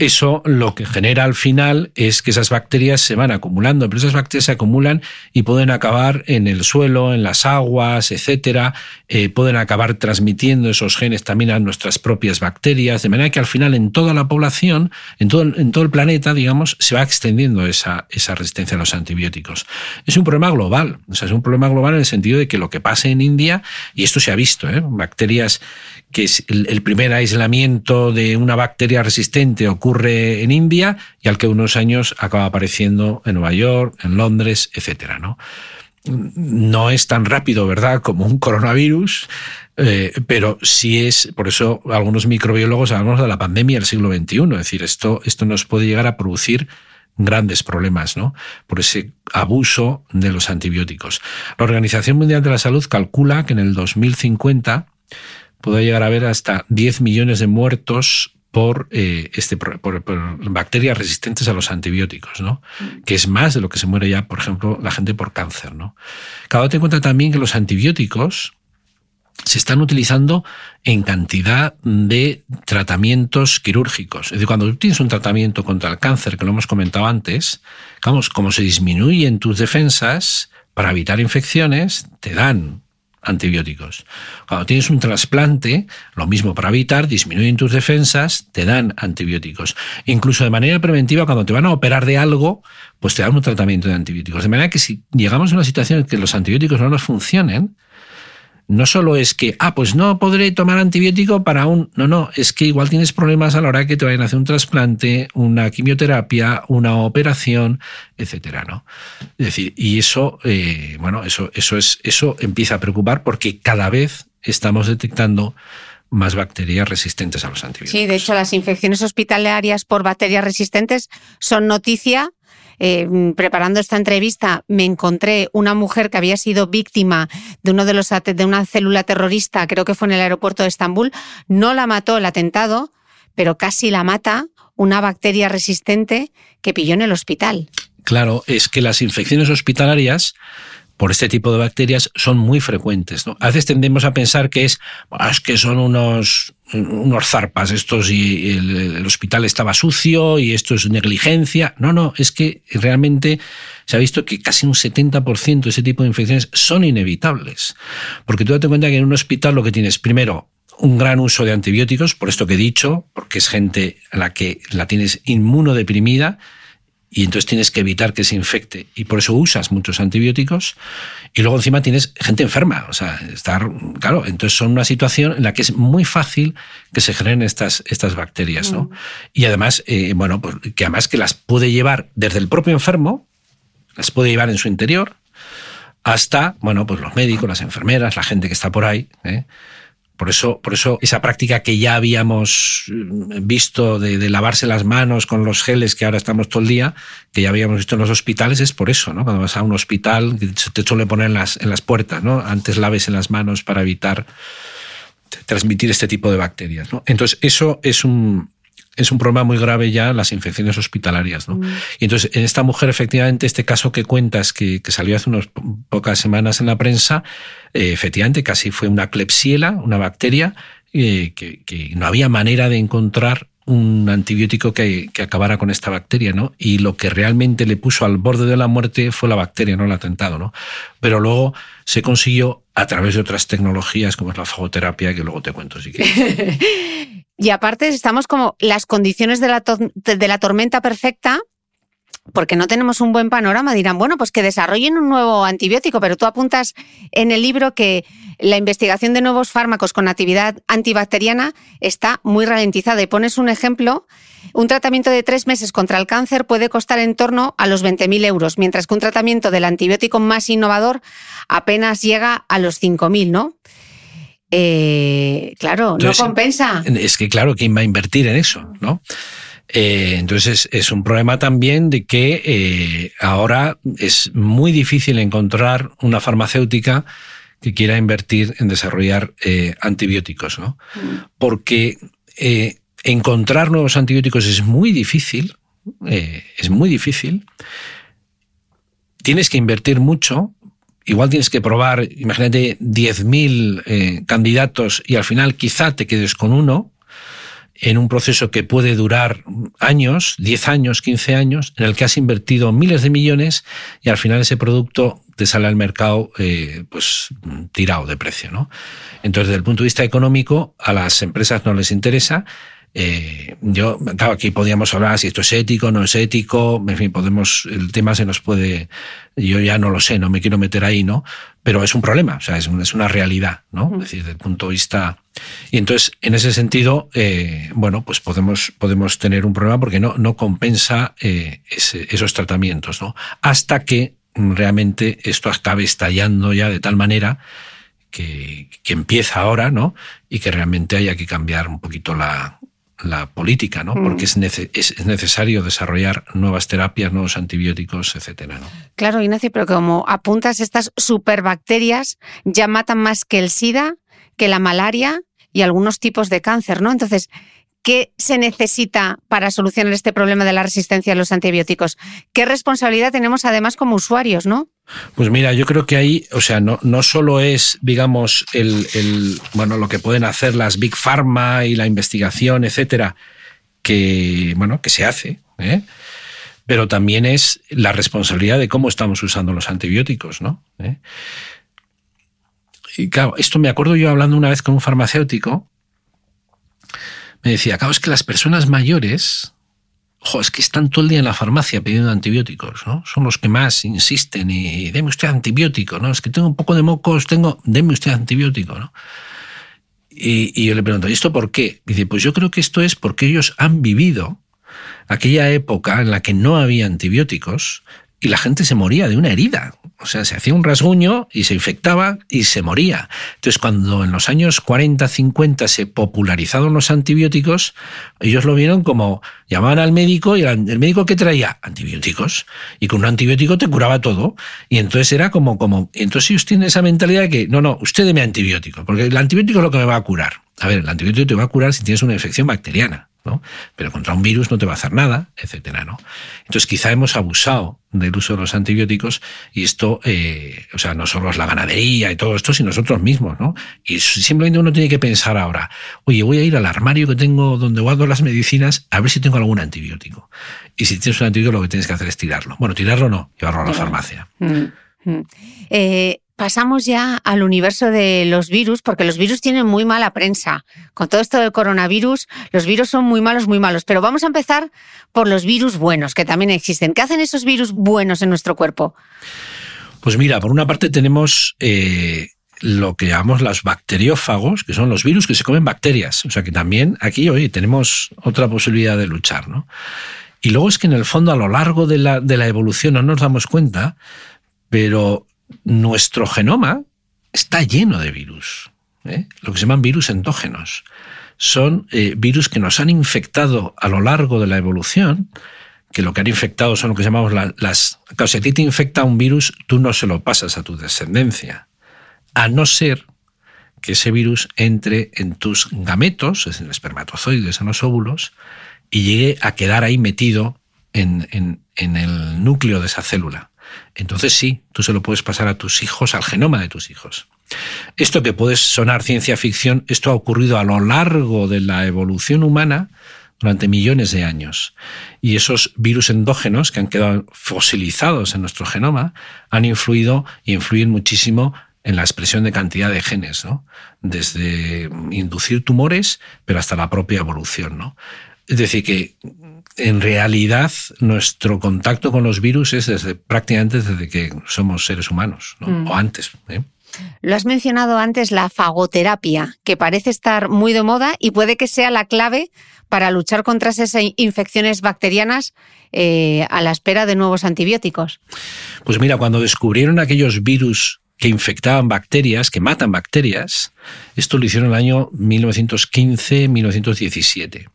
Eso lo que genera al final es que esas bacterias se van acumulando, pero esas bacterias se acumulan y pueden acabar en el suelo, en las aguas, etcétera. Eh, pueden acabar transmitiendo esos genes también a nuestras propias bacterias, de manera que al final en toda la población, en todo, el planeta, digamos, se va extendiendo esa, resistencia a los antibióticos. Es un problema global, o sea, es un problema global en el sentido de que lo que pasa en India, y esto se ha visto, ¿eh? bacterias que es el, primer aislamiento de una bacteria resistente ocurre en India y al que unos años acaba apareciendo en Nueva York, en Londres, etcétera, ¿no? No es tan rápido, ¿verdad?, como un coronavirus, eh, pero sí es, por eso algunos microbiólogos hablamos de la pandemia del siglo XXI, es decir, esto, esto nos puede llegar a producir grandes problemas, ¿no? Por ese abuso de los antibióticos. La Organización Mundial de la Salud calcula que en el 2050 puede llegar a haber hasta 10 millones de muertos por, eh, este, por, bacterias resistentes a los antibióticos, ¿no? Mm. que es más de lo que se muere ya, por ejemplo, la gente por cáncer. ¿no? Cada ten en cuenta también que los antibióticos se están utilizando en cantidad de tratamientos quirúrgicos. Es decir, cuando tú tienes un tratamiento contra el cáncer, que lo hemos comentado antes, vamos, como se disminuyen tus defensas para evitar infecciones, te dan antibióticos. Cuando tienes un trasplante, lo mismo para evitar, disminuyen tus defensas, te dan antibióticos. Incluso de manera preventiva, cuando te van a operar de algo, pues te dan un tratamiento de antibióticos. De manera que si llegamos a una situación en que los antibióticos no nos funcionen, no solo es que, ah, pues no podré tomar antibiótico para un... No, no, es que igual tienes problemas a la hora que te vayan a hacer un trasplante, una quimioterapia, una operación, etcétera, ¿no? Es decir, y eso, eh, bueno, eso, eso, es, eso empieza a preocupar porque cada vez estamos detectando más bacterias resistentes a los antibióticos. Sí, de hecho, las infecciones hospitalarias por bacterias resistentes son noticia eh, preparando esta entrevista me encontré una mujer que había sido víctima de uno de los de una célula terrorista, creo que fue en el aeropuerto de Estambul. No la mató el atentado, pero casi la mata una bacteria resistente que pilló en el hospital. Claro, es que las infecciones hospitalarias por este tipo de bacterias son muy frecuentes. ¿no? A veces tendemos a pensar que es, es que son unos, unos zarpas estos y el, hospital estaba sucio y esto es negligencia. No, no, es que realmente se ha visto que casi un 70% de ese tipo de infecciones son inevitables. Porque tú date cuenta que en un hospital lo que tienes, primero, un gran uso de antibióticos, por esto que he dicho, porque es gente a la que la tienes inmunodeprimida, y entonces tienes que evitar que se infecte y por eso usas muchos antibióticos y luego encima tienes gente enferma, o sea, estar, claro, entonces son una situación en la que es muy fácil que se generen estas, estas bacterias, ¿no? Mm. Y además, eh, bueno, pues que además que las puede llevar desde el propio enfermo, las puede llevar en su interior, hasta, bueno, pues los médicos, las enfermeras, la gente que está por ahí, ¿eh? Por eso, por eso esa práctica que ya habíamos mm, visto de, lavarse las manos con los geles que ahora estamos todo el día, que ya habíamos visto en los hospitales, es por eso, ¿no? Cuando vas a un hospital, te suele poner en las, en las puertas, ¿no? Antes laves en las manos para evitar transmitir este tipo de bacterias, ¿no? Entonces, eso es un, es un problema muy grave ya las infecciones hospitalarias. ¿no? Mm. Y entonces, en esta mujer, efectivamente, este caso que cuentas, que, salió hace unas pocas semanas en la prensa, eh, efectivamente casi fue una clepsiela, una bacteria, eh, que, no había manera de encontrar un antibiótico que, acabara con esta bacteria, ¿no? Y lo que realmente le puso al borde de la muerte fue la bacteria, no el atentado, ¿no? Pero luego se consiguió a través de otras tecnologías como es la fagoterapia, que luego te cuento si quieres. <laughs> Y aparte estamos como las condiciones de la, de la tormenta perfecta porque no tenemos un buen panorama, dirán, bueno, pues que desarrollen un nuevo antibiótico, pero tú apuntas en el libro que la investigación de nuevos fármacos con actividad antibacteriana está muy ralentizada. Y pones un ejemplo, un tratamiento de tres meses contra el cáncer puede costar en torno a los 20.000 euros, mientras que un tratamiento del antibiótico más innovador apenas llega a los 5.000, ¿no? Eh, claro, no compensa. Es que claro, ¿quién va a invertir en eso? ¿no? Eh, entonces es un problema también de que eh, ahora es muy difícil encontrar una farmacéutica que quiera invertir en desarrollar antibióticos, ¿no? Mm. Porque encontrar nuevos antibióticos es muy difícil, es muy difícil. Tienes que invertir mucho igual tienes que probar, imagínate, 10.000 eh, candidatos y al final quizá te quedes con uno en un proceso que puede durar años, 10 años, 15 años, en el que has invertido miles de millones y al final ese producto te sale al mercado eh, pues tirado de precio. ¿no? Entonces, desde el punto de vista económico, a las empresas no les interesa eh, yo, claro, aquí podíamos hablar si esto es ético, no es ético, en fin, podemos, el tema se nos puede, yo ya no lo sé, no me quiero meter ahí, ¿no? Pero es un problema, o sea, es, es una realidad, ¿no? Es decir, desde el punto de vista. Y entonces, en ese sentido, eh, bueno, pues podemos, podemos tener un problema porque no, no compensa eh, esos tratamientos, ¿no? Hasta que realmente esto acabe estallando ya de tal manera que, que empieza ahora, ¿no? Y que realmente haya que cambiar un poquito la, la política, ¿no? Porque es, es, necesario desarrollar nuevas terapias, nuevos antibióticos, etcétera, ¿no? Claro, Ignacio, pero como apuntas, estas superbacterias ya matan más que el SIDA, que la malaria y algunos tipos de cáncer, ¿no? Entonces, ¿qué se necesita para solucionar este problema de la resistencia a los antibióticos? ¿Qué responsabilidad tenemos además como usuarios, no? Pues mira, yo creo que ahí, o sea, no, no solo es, digamos, el, bueno, lo que pueden hacer las Big Pharma y la investigación, etcétera, que, bueno, que se hace, ¿eh? pero también es la responsabilidad de cómo estamos usando los antibióticos, ¿no? ¿Eh? Y claro, esto me acuerdo yo hablando una vez con un farmacéutico, me decía, claro, es que las personas mayores, es que están todo el día en la farmacia pidiendo antibióticos, ¿no? Son los que más insisten y, deme usted antibiótico, ¿no? Es que tengo un poco de mocos, tengo, deme usted antibiótico, ¿no? Y yo le pregunto, ¿y esto por qué? dice, pues yo creo que esto es porque ellos han vivido aquella época en la que no había antibióticos y la gente se moría de una herida. O sea, se hacía un rasguño y se infectaba y se moría. Entonces, cuando en los años 40, 50 se popularizaron los antibióticos, ellos lo vieron como llamaban al médico y el médico que traía antibióticos y con un antibiótico te curaba todo. Y entonces era como, como, entonces ellos tienen esa mentalidad de que no, no, usted deme antibiótico, porque el antibiótico es lo que me va a curar. A ver, el antibiótico te va a curar si tienes una infección bacteriana. ¿No? Pero contra un virus no te va a hacer nada, etcétera, ¿no? Entonces quizá hemos abusado del uso de los antibióticos y esto, eh, o sea, no solo es la ganadería y todo esto, sino nosotros mismos, ¿no? Y simplemente uno tiene que pensar ahora, oye, voy a ir al armario que tengo donde guardo las medicinas a ver si tengo algún antibiótico. Y si tienes un antibiótico lo que tienes que hacer es tirarlo. Bueno, tirarlo no, llevarlo a la farmacia. Mm, mm. Eh, pasamos ya al universo de los virus, porque los virus tienen muy mala prensa. Con todo esto del coronavirus, los virus son muy malos, muy malos. Pero vamos a empezar por los virus buenos, que también existen. ¿Qué hacen esos virus buenos en nuestro cuerpo? Pues mira, por una parte tenemos eh, lo que llamamos los bacteriófagos, que son los virus que se comen bacterias. O sea que también aquí, hoy tenemos otra posibilidad de luchar, ¿no? Y luego es que en el fondo, a lo largo de la, de la evolución, no nos damos cuenta, pero nuestro genoma está lleno de virus, ¿eh? lo que se llaman virus endógenos. Son eh, virus que nos han infectado a lo largo de la evolución, que lo que han infectado son lo que llamamos las... Claro, si a ti te infecta un virus, tú no se lo pasas a tu descendencia, a no ser que ese virus entre en tus gametos, es en espermatozoides, en los óvulos, y llegue a quedar ahí metido en, en el núcleo de esa célula. Entonces sí, tú se lo puedes pasar a tus hijos, al genoma de tus hijos. Esto que puede sonar ciencia ficción, esto ha ocurrido a lo largo de la evolución humana durante millones de años. Y esos virus endógenos que han quedado fosilizados en nuestro genoma han influido y influyen muchísimo en la expresión de cantidad de genes, ¿no? Desde inducir tumores, pero hasta la propia evolución, ¿no? Es decir, que en realidad nuestro contacto con los virus es desde prácticamente desde que somos seres humanos, mm. o antes. ¿eh? Lo has mencionado antes, la fagoterapia, que parece estar muy de moda y puede que sea la clave para luchar contra esas infecciones bacterianas eh, a la espera de nuevos antibióticos. Pues mira, cuando descubrieron aquellos virus que infectaban bacterias, que matan bacterias, esto lo hicieron en el año 1915-1917.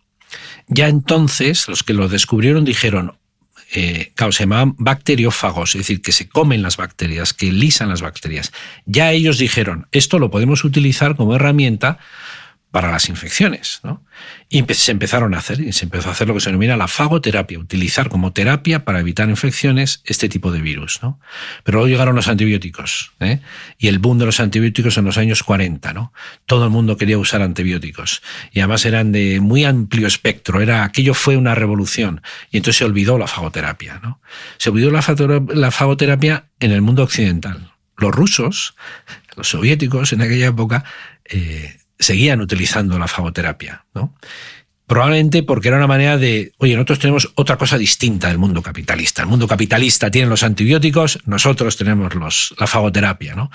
Ya entonces los que lo descubrieron dijeron, eh, se llamaban bacteriófagos, es decir, que se comen las bacterias, que lisan las bacterias. Ya ellos dijeron, esto lo podemos utilizar como herramienta para las infecciones. ¿no? Y se empezaron a hacer, y se empezó a hacer lo que se denomina la fagoterapia, utilizar como terapia para evitar infecciones este tipo de virus. ¿no? Pero luego llegaron los antibióticos, ¿eh? y el boom de los antibióticos en los años 40. ¿no? Todo el mundo quería usar antibióticos, y además eran de muy amplio espectro, era, aquello fue una revolución, y entonces se olvidó la fagoterapia. ¿no? Se olvidó la, la fagoterapia en el mundo occidental. Los rusos, los soviéticos en aquella época, eh, seguían utilizando la fagoterapia, ¿no? Probablemente porque era una manera de, oye, nosotros tenemos otra cosa distinta del mundo capitalista. El mundo capitalista tiene los antibióticos, nosotros tenemos los, la fagoterapia, ¿no?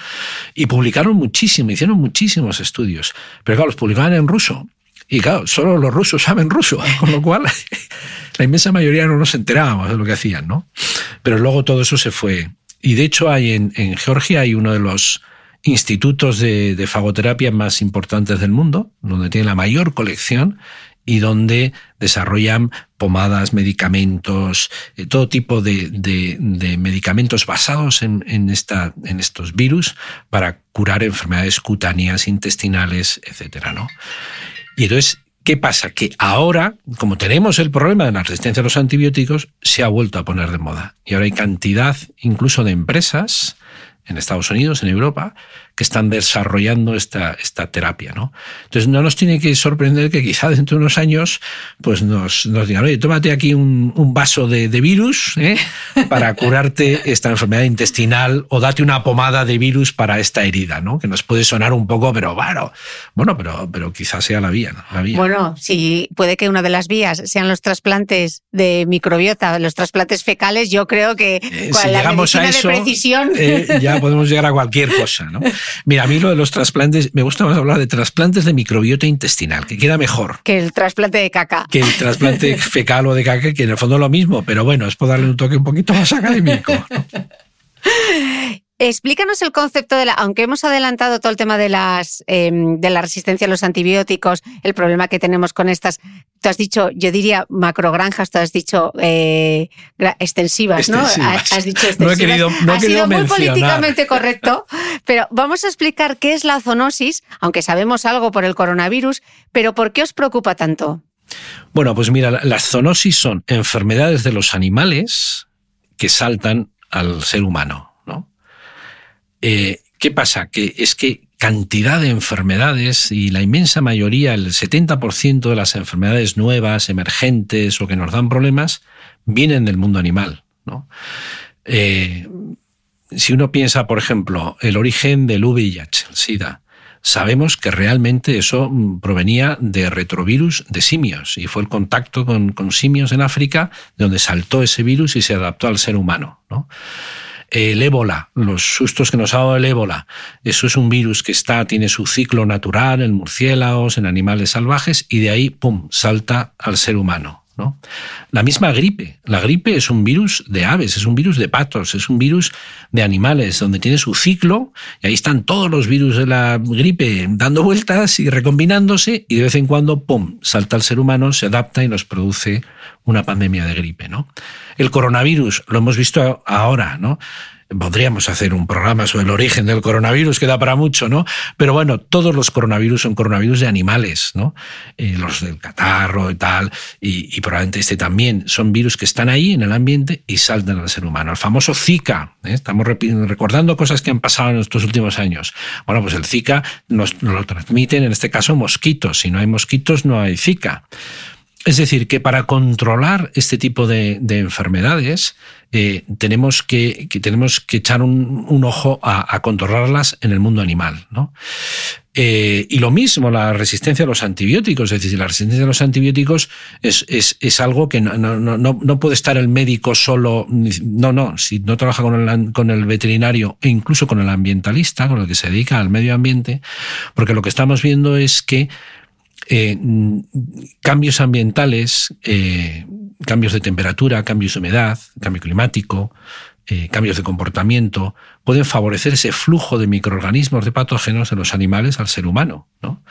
Y publicaron muchísimo, hicieron muchísimos estudios, pero claro, los publicaban en ruso. Y claro, solo los rusos saben ruso, <laughs> con lo cual <laughs> la inmensa mayoría no nos enterábamos de lo que hacían, ¿no? Pero luego todo eso se fue. Y de hecho hay en, en Georgia hay uno de los institutos de, fagoterapia más importantes del mundo, donde tienen la mayor colección y donde desarrollan pomadas, medicamentos, eh, todo tipo de, medicamentos basados en, esta, en estos virus para curar enfermedades cutáneas, intestinales, etc. Y entonces, ¿qué pasa? Que ahora, como tenemos el problema de la resistencia a los antibióticos, se ha vuelto a poner de moda. Y ahora hay cantidad incluso de empresas en Estados Unidos, en Europa, que están desarrollando esta, esta terapia. ¿no? Entonces no nos tiene que sorprender que quizá dentro de unos años pues nos, nos digan, oye, tómate aquí un, un vaso de, de virus ¿eh? <laughs> para curarte esta enfermedad intestinal o date una pomada de virus para esta herida, ¿no? que nos puede sonar un poco, pero bueno, bueno pero, pero quizás sea la vía, la vía. Bueno, sí, puede que una de las vías sean los trasplantes de microbiota, los trasplantes fecales, yo creo que eh, si llegamos a eso, de precisión... Eh, ya <laughs> podemos llegar a cualquier cosa. ¿no? Mira, a mí lo de los trasplantes, me gusta más hablar de trasplantes de microbiota intestinal, que queda mejor. Que el trasplante de caca. Que el trasplante <laughs> fecal o de caca, que en el fondo es lo mismo, pero bueno, es por darle un toque un poquito más académico. <laughs> Explícanos el concepto de la, aunque hemos adelantado todo el tema de las em, de la resistencia a los antibióticos, el problema que tenemos con estas, tú has dicho, yo diría macrogranjas, tú has dicho eh, extensivas, ¿no? Has, dicho extensivas. <laughs> No he querido, no ha sido muy políticamente correcto, pero vamos a explicar qué es la zoonosis, aunque sabemos algo por el coronavirus, pero ¿por qué os preocupa tanto? Bueno, pues mira, las zoonosis son enfermedades de los animales que saltan al ser humano. ¿No? Eh, ¿Qué pasa? Que es que cantidad de enfermedades y la inmensa mayoría, el 70% de las enfermedades nuevas, emergentes o que nos dan problemas, vienen del mundo animal. ¿no? Eh, si uno piensa, por ejemplo, el origen del VIH, el SIDA, sabemos que realmente eso mm, provenía de retrovirus de simios y fue el contacto con, simios en África donde saltó ese virus y se adaptó al ser humano. El ébola, los sustos que nos ha dado el ébola, eso es un virus que está, tiene su ciclo natural en murciélagos, en animales salvajes, y de ahí, ¡pum!, salta al ser humano. La misma gripe. La gripe es un virus de aves, es un virus de patos, es un virus de animales, donde tiene su ciclo y ahí están todos los virus de la gripe dando vueltas y recombinándose y de vez en cuando, ¡pum!, salta al ser humano, se adapta y nos produce una pandemia de gripe. ¿no? El coronavirus, lo hemos visto ahora, ¿no? Podríamos hacer un programa sobre el origen del coronavirus, que da para mucho, ¿no? Pero bueno, todos los coronavirus son coronavirus de animales, ¿no? Eh, los del catarro y tal, y, probablemente este también, son virus que están ahí en el ambiente y saltan al ser humano. El famoso Zika, ¿eh? estamos recordando cosas que han pasado en estos últimos años. Bueno, pues el Zika nos lo transmiten, en este caso, mosquitos. Si no hay mosquitos, no hay Zika. Es decir, que para controlar este tipo de, enfermedades eh, tenemos, que, tenemos que echar un, ojo a, controlarlas en el mundo animal. Eh, y lo mismo, la resistencia a los antibióticos. Es decir, la resistencia a los antibióticos es, algo que no, puede estar el médico solo. No, no. Si no trabaja con el, con el veterinario e incluso con el ambientalista, con el que se dedica al medio ambiente, porque lo que estamos viendo es que eh, cambios ambientales, eh, cambios de temperatura, cambios de humedad, cambio climático, eh, cambios de comportamiento, pueden favorecer ese flujo de microorganismos, de patógenos en los animales al ser humano. ¿no?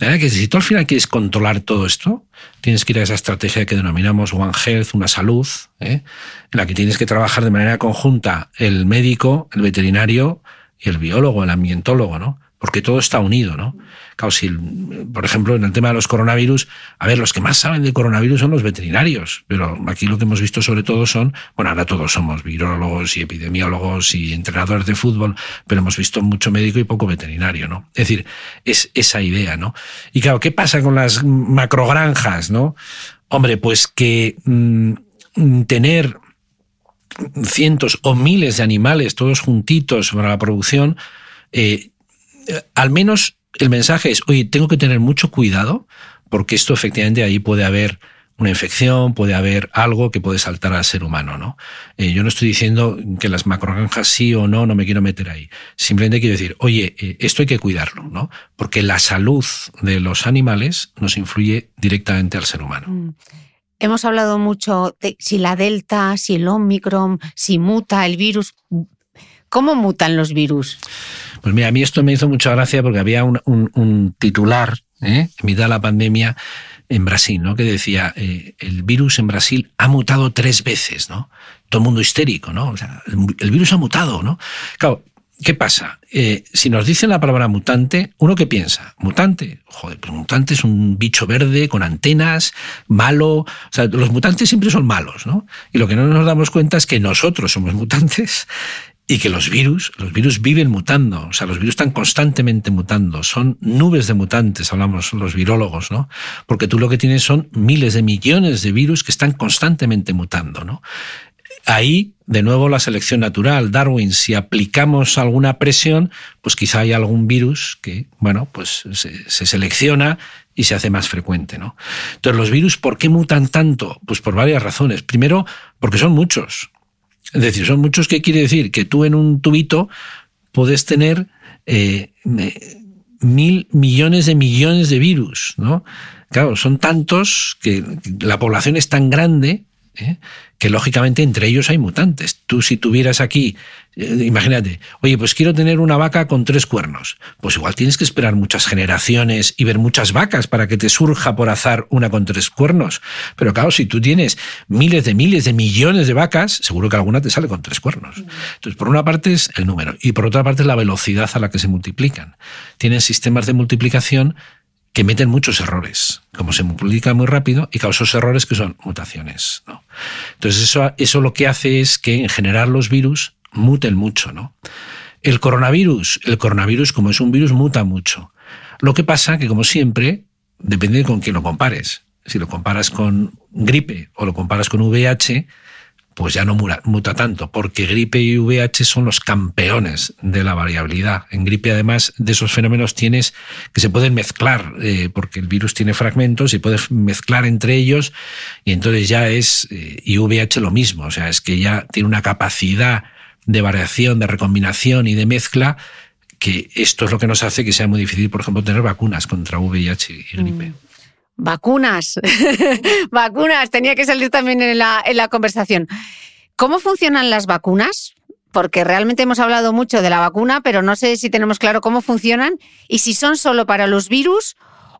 De manera que si tú al final quieres controlar todo esto, tienes que ir a esa estrategia que denominamos One Health, una salud, en la que tienes que trabajar de manera conjunta el médico, el veterinario y el biólogo, el ambientólogo, ¿no? Porque todo está unido, ¿no? Claro, si, por ejemplo, en el tema de los coronavirus, a ver, los que más saben de coronavirus son los veterinarios, pero aquí lo que hemos visto sobre todo son, bueno, ahora todos somos virólogos y epidemiólogos y entrenadores de fútbol, pero hemos visto mucho médico y poco veterinario, ¿no? Es decir, es esa idea, ¿no? Y claro, ¿qué pasa con las macrogranjas, no? Hombre, pues que mm, tener cientos o miles de animales todos juntitos para la producción, eh, al menos el mensaje es, oye, tengo que tener mucho cuidado porque esto efectivamente ahí puede haber una infección, puede haber algo que puede saltar al ser humano, ¿no? Eh, yo no estoy diciendo que las macrogranjas sí o no, no me quiero meter ahí. Simplemente quiero decir, oye, eh, esto hay que cuidarlo, ¿no? Porque la salud de los animales nos influye directamente al ser humano. Mm. Hemos hablado mucho de si la delta, si el omicron, si muta el virus. ¿Cómo mutan los virus? Pues mira, a mí esto me hizo mucha gracia porque había un, titular ¿eh? en mitad de la pandemia en Brasil, ¿no? Que decía, eh, el virus en Brasil ha mutado tres veces, ¿no? Todo el mundo histérico, ¿no? O sea, el, virus ha mutado, ¿no? Claro, ¿qué pasa? Eh, si nos dicen la palabra mutante, ¿uno qué piensa? ¿Mutante? Joder, pues mutante es un bicho verde con antenas, malo. O sea, los mutantes siempre son malos, ¿no? Y lo que no nos damos cuenta es que nosotros somos mutantes y que los virus, los virus viven mutando, o sea, los virus están constantemente mutando, son nubes de mutantes, hablamos los virólogos, ¿no? Porque tú lo que tienes son miles de millones de virus que están constantemente mutando, ¿no? Ahí, de nuevo, la selección natural, Darwin, si aplicamos alguna presión, pues quizá hay algún virus que, bueno, pues se, se selecciona y se hace más frecuente, ¿no? Entonces, los virus, ¿por qué mutan tanto? Pues por varias razones. Primero, porque son muchos. Es decir, son muchos que quiere decir que tú en un tubito puedes tener eh, mil millones de millones de virus, ¿no? Claro, son tantos que la población es tan grande ¿eh? que lógicamente entre ellos hay mutantes. Tú si tuvieras aquí, imagínate, oye, pues quiero tener una vaca con tres cuernos, pues igual tienes que esperar muchas generaciones y ver muchas vacas para que te surja por azar una con tres cuernos. Pero claro, si tú tienes miles de miles de millones de vacas, seguro que alguna te sale con tres cuernos. Entonces, por una parte es el número y por otra parte es la velocidad a la que se multiplican. Tienen sistemas de multiplicación que meten muchos errores, como se multiplica muy rápido, y causa errores que son mutaciones. ¿no? Entonces, eso, eso lo que hace es que en general los virus muten mucho. ¿no? El coronavirus, el coronavirus, como es un virus, muta mucho. Lo que pasa que, como siempre, depende de con quién lo compares. Si lo comparas con gripe o lo comparas con VIH, pues ya no muta, tanto, porque gripe y VIH son los campeones de la variabilidad. En gripe, además, de esos fenómenos tienes que se pueden mezclar, eh, porque el virus tiene fragmentos y puedes mezclar entre ellos, y entonces ya es, eh, y VIH lo mismo, o sea, es que ya tiene una capacidad de variación, de recombinación y de mezcla, que esto es lo que nos hace que sea muy difícil, por ejemplo, tener vacunas contra VIH y gripe. Mm. Vacunas, <laughs> vacunas, tenía que salir también en la, en la conversación. ¿Cómo funcionan las vacunas? Porque realmente hemos hablado mucho de la vacuna, pero no sé si tenemos claro cómo funcionan y si son solo para los virus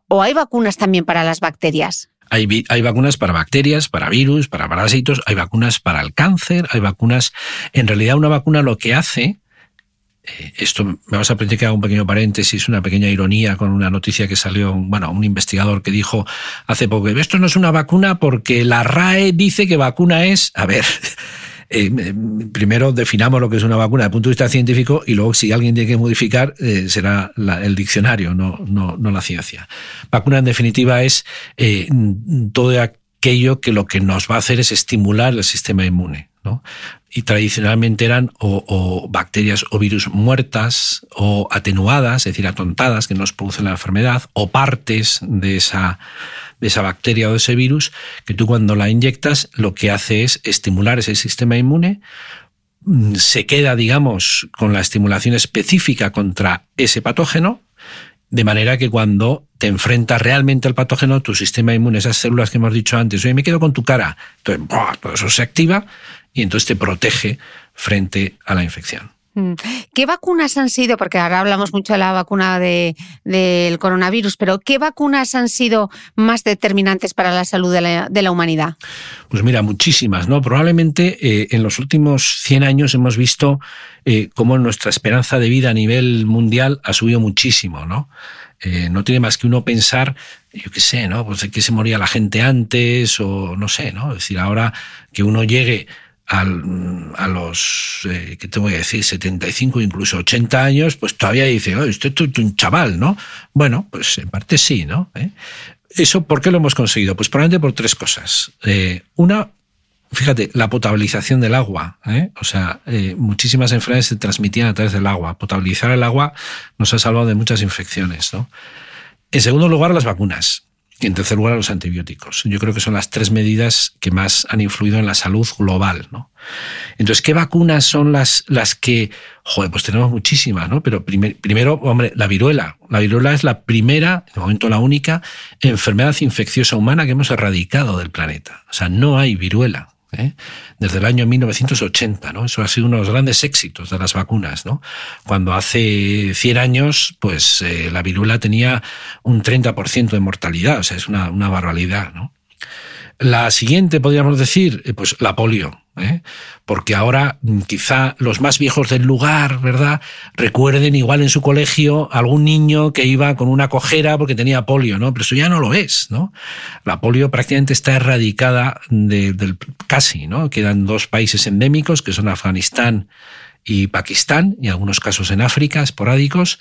o hay vacunas también para las bacterias. Hay, hay, vacunas para bacterias, para virus, para parásitos, hay vacunas para el cáncer, hay vacunas... En realidad una vacuna lo que hace eh, esto me vas a pedir que haga un pequeño paréntesis, una pequeña ironía con una noticia que salió, bueno, un investigador que dijo hace poco, esto no es una vacuna porque la RAE dice que vacuna es, a ver, eh, primero definamos lo que es una vacuna desde el punto de vista científico y luego si alguien tiene que modificar eh, será el diccionario, no, no, no, la ciencia. Vacuna en definitiva es todo aquello que lo que nos va a hacer es estimular el sistema inmune. Y tradicionalmente eran o, bacterias o virus muertas o atenuadas, es decir, atontadas, que nos producen la enfermedad, o partes de esa, de esa bacteria o de ese virus, que tú cuando la inyectas lo que hace es estimular ese sistema inmune, mm, se queda, digamos, con la estimulación específica contra ese patógeno, de manera que cuando te enfrentas realmente al patógeno, tu sistema inmune, esas células que hemos dicho antes, oye, me quedo con tu cara, entonces todo eso se activa y entonces te protege frente a la infección. Mm. ¿Qué vacunas han sido? Porque ahora hablamos mucho de la vacuna del coronavirus, pero ¿qué vacunas han sido más determinantes para la salud de la, humanidad? Pues mira, muchísimas, ¿no? Probablemente eh, en los últimos 100 años hemos visto eh, cómo nuestra esperanza de vida a nivel mundial ha subido muchísimo, ¿no? Eh, no tiene más que uno pensar, yo qué sé, ¿no? Pues de que se moría la gente antes o no sé, ¿no? Es decir, ahora que uno llegue a los, eh, ¿qué te voy a decir?, 75, incluso 80 años, pues todavía dice, oh, usted es un chaval, ¿no? Bueno, pues en parte sí, ¿no? ¿Eh? ¿Eso por qué lo hemos conseguido? Pues probablemente por tres cosas. Eh, una, fíjate, la potabilización del agua. ¿eh? O sea, muchísimas enfermedades se transmitían a través del agua. Potabilizar el agua nos ha salvado de muchas infecciones, ¿no? En segundo lugar, las vacunas. Y en tercer lugar, los antibióticos. Yo creo que son las tres medidas que más han influido en la salud global. ¿no? Entonces, ¿qué vacunas son las, las que, joder, pues tenemos muchísimas, ¿no? Pero primero, hombre, la viruela. La viruela es la primera, de momento la única, enfermedad infecciosa humana que hemos erradicado del planeta. O sea, no hay viruela. ¿Eh? desde el año 1980. ¿no? Eso ha sido uno de los grandes éxitos de las vacunas. ¿no? Cuando hace 100 años, pues eh, la viruela tenía un 30% de mortalidad, o sea, es una, una barbaridad. ¿no? La siguiente, podríamos decir, eh, pues la polio. ¿Eh? Porque ahora mm, quizá los más viejos del lugar, ¿verdad? Recuerden igual en su colegio algún niño que iba con una cojera porque tenía polio, ¿no? Pero eso ya no lo es, ¿no? La polio prácticamente está erradicada del casi, ¿no? Quedan dos países endémicos que son Afganistán y Pakistán, y algunos casos en África, esporádicos,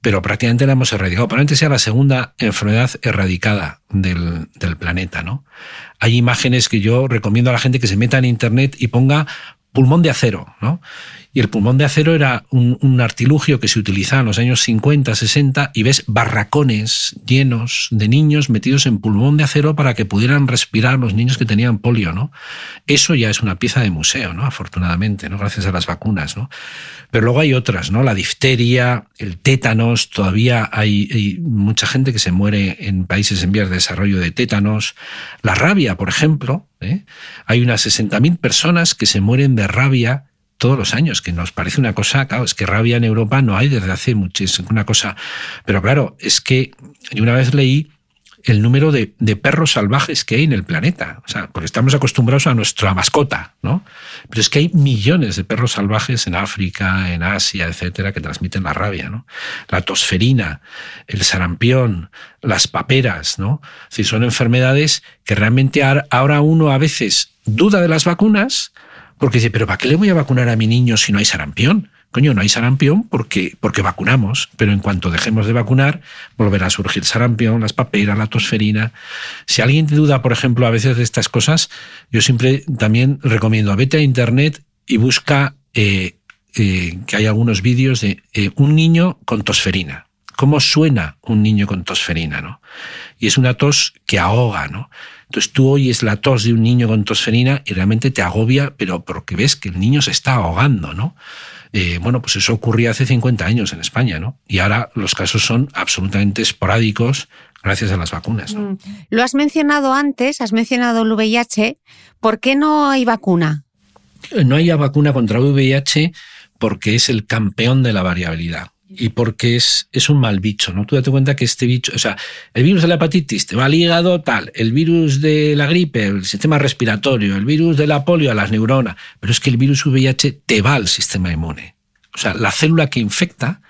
pero prácticamente la hemos erradicado. Probablemente sea la segunda enfermedad erradicada del, del planeta, ¿no? Hay imágenes que yo recomiendo a la gente que se meta en internet y ponga pulmón de acero, ¿no? Y el pulmón de acero era un, artilugio que se utilizaba en los años 50, 60 y ves barracones llenos de niños metidos en pulmón de acero para que pudieran respirar los niños que tenían polio, ¿no? Eso ya es una pieza de museo, ¿no? Afortunadamente, ¿no? Gracias a las vacunas, ¿no? Pero luego hay otras, ¿no? La difteria, el tétanos, todavía hay, mucha gente que se muere en países en vías de desarrollo de tétanos. La rabia, por ejemplo, ¿eh? hay unas 60.000 personas que se mueren de rabia todos los años, que nos parece una cosa, claro, es que rabia en Europa no hay desde hace muchísimo, una cosa, pero claro, es que yo una vez leí el número de, perros salvajes que hay en el planeta. O sea, porque estamos acostumbrados a nuestra mascota, ¿no? Pero es que hay millones de perros salvajes en África, en Asia, etcétera, que transmiten la rabia, ¿no? La tosferina, el sarampión, las paperas, ¿no? Si son enfermedades que realmente ahora uno a veces duda de las vacunas porque dice, pero ¿para qué le voy a vacunar a mi niño si no hay sarampión? Coño, no hay sarampión porque, porque vacunamos, pero en cuanto dejemos de vacunar, volverá a surgir sarampión, las paperas, la tosferina. Si alguien te duda, por ejemplo, a veces de estas cosas, yo siempre también recomiendo, vete a internet y busca eh, eh, que hay algunos vídeos de eh, un niño con tosferina. ¿Cómo suena un niño con tosferina? ¿no? Y es una tos que ahoga, ¿no? Entonces tú oyes la tos de un niño con tosferina y realmente te agobia, pero porque ves que el niño se está ahogando, ¿no? Eh, bueno, pues eso ocurría hace 50 años en España, ¿no? Y ahora los casos son absolutamente esporádicos gracias a las vacunas. ¿no? Mm. Lo has mencionado antes, has mencionado el VIH. ¿Por qué no hay vacuna? No hay vacuna contra el VIH porque es el campeón de la variabilidad y porque es, es un mal bicho, ¿no? Tú date cuenta que este bicho, o sea, el virus de la hepatitis te va al hígado, tal, el virus de la gripe, el sistema respiratorio, el virus de la polio a las neuronas, pero es que el virus VIH te va al sistema inmune. O sea, la célula que infecta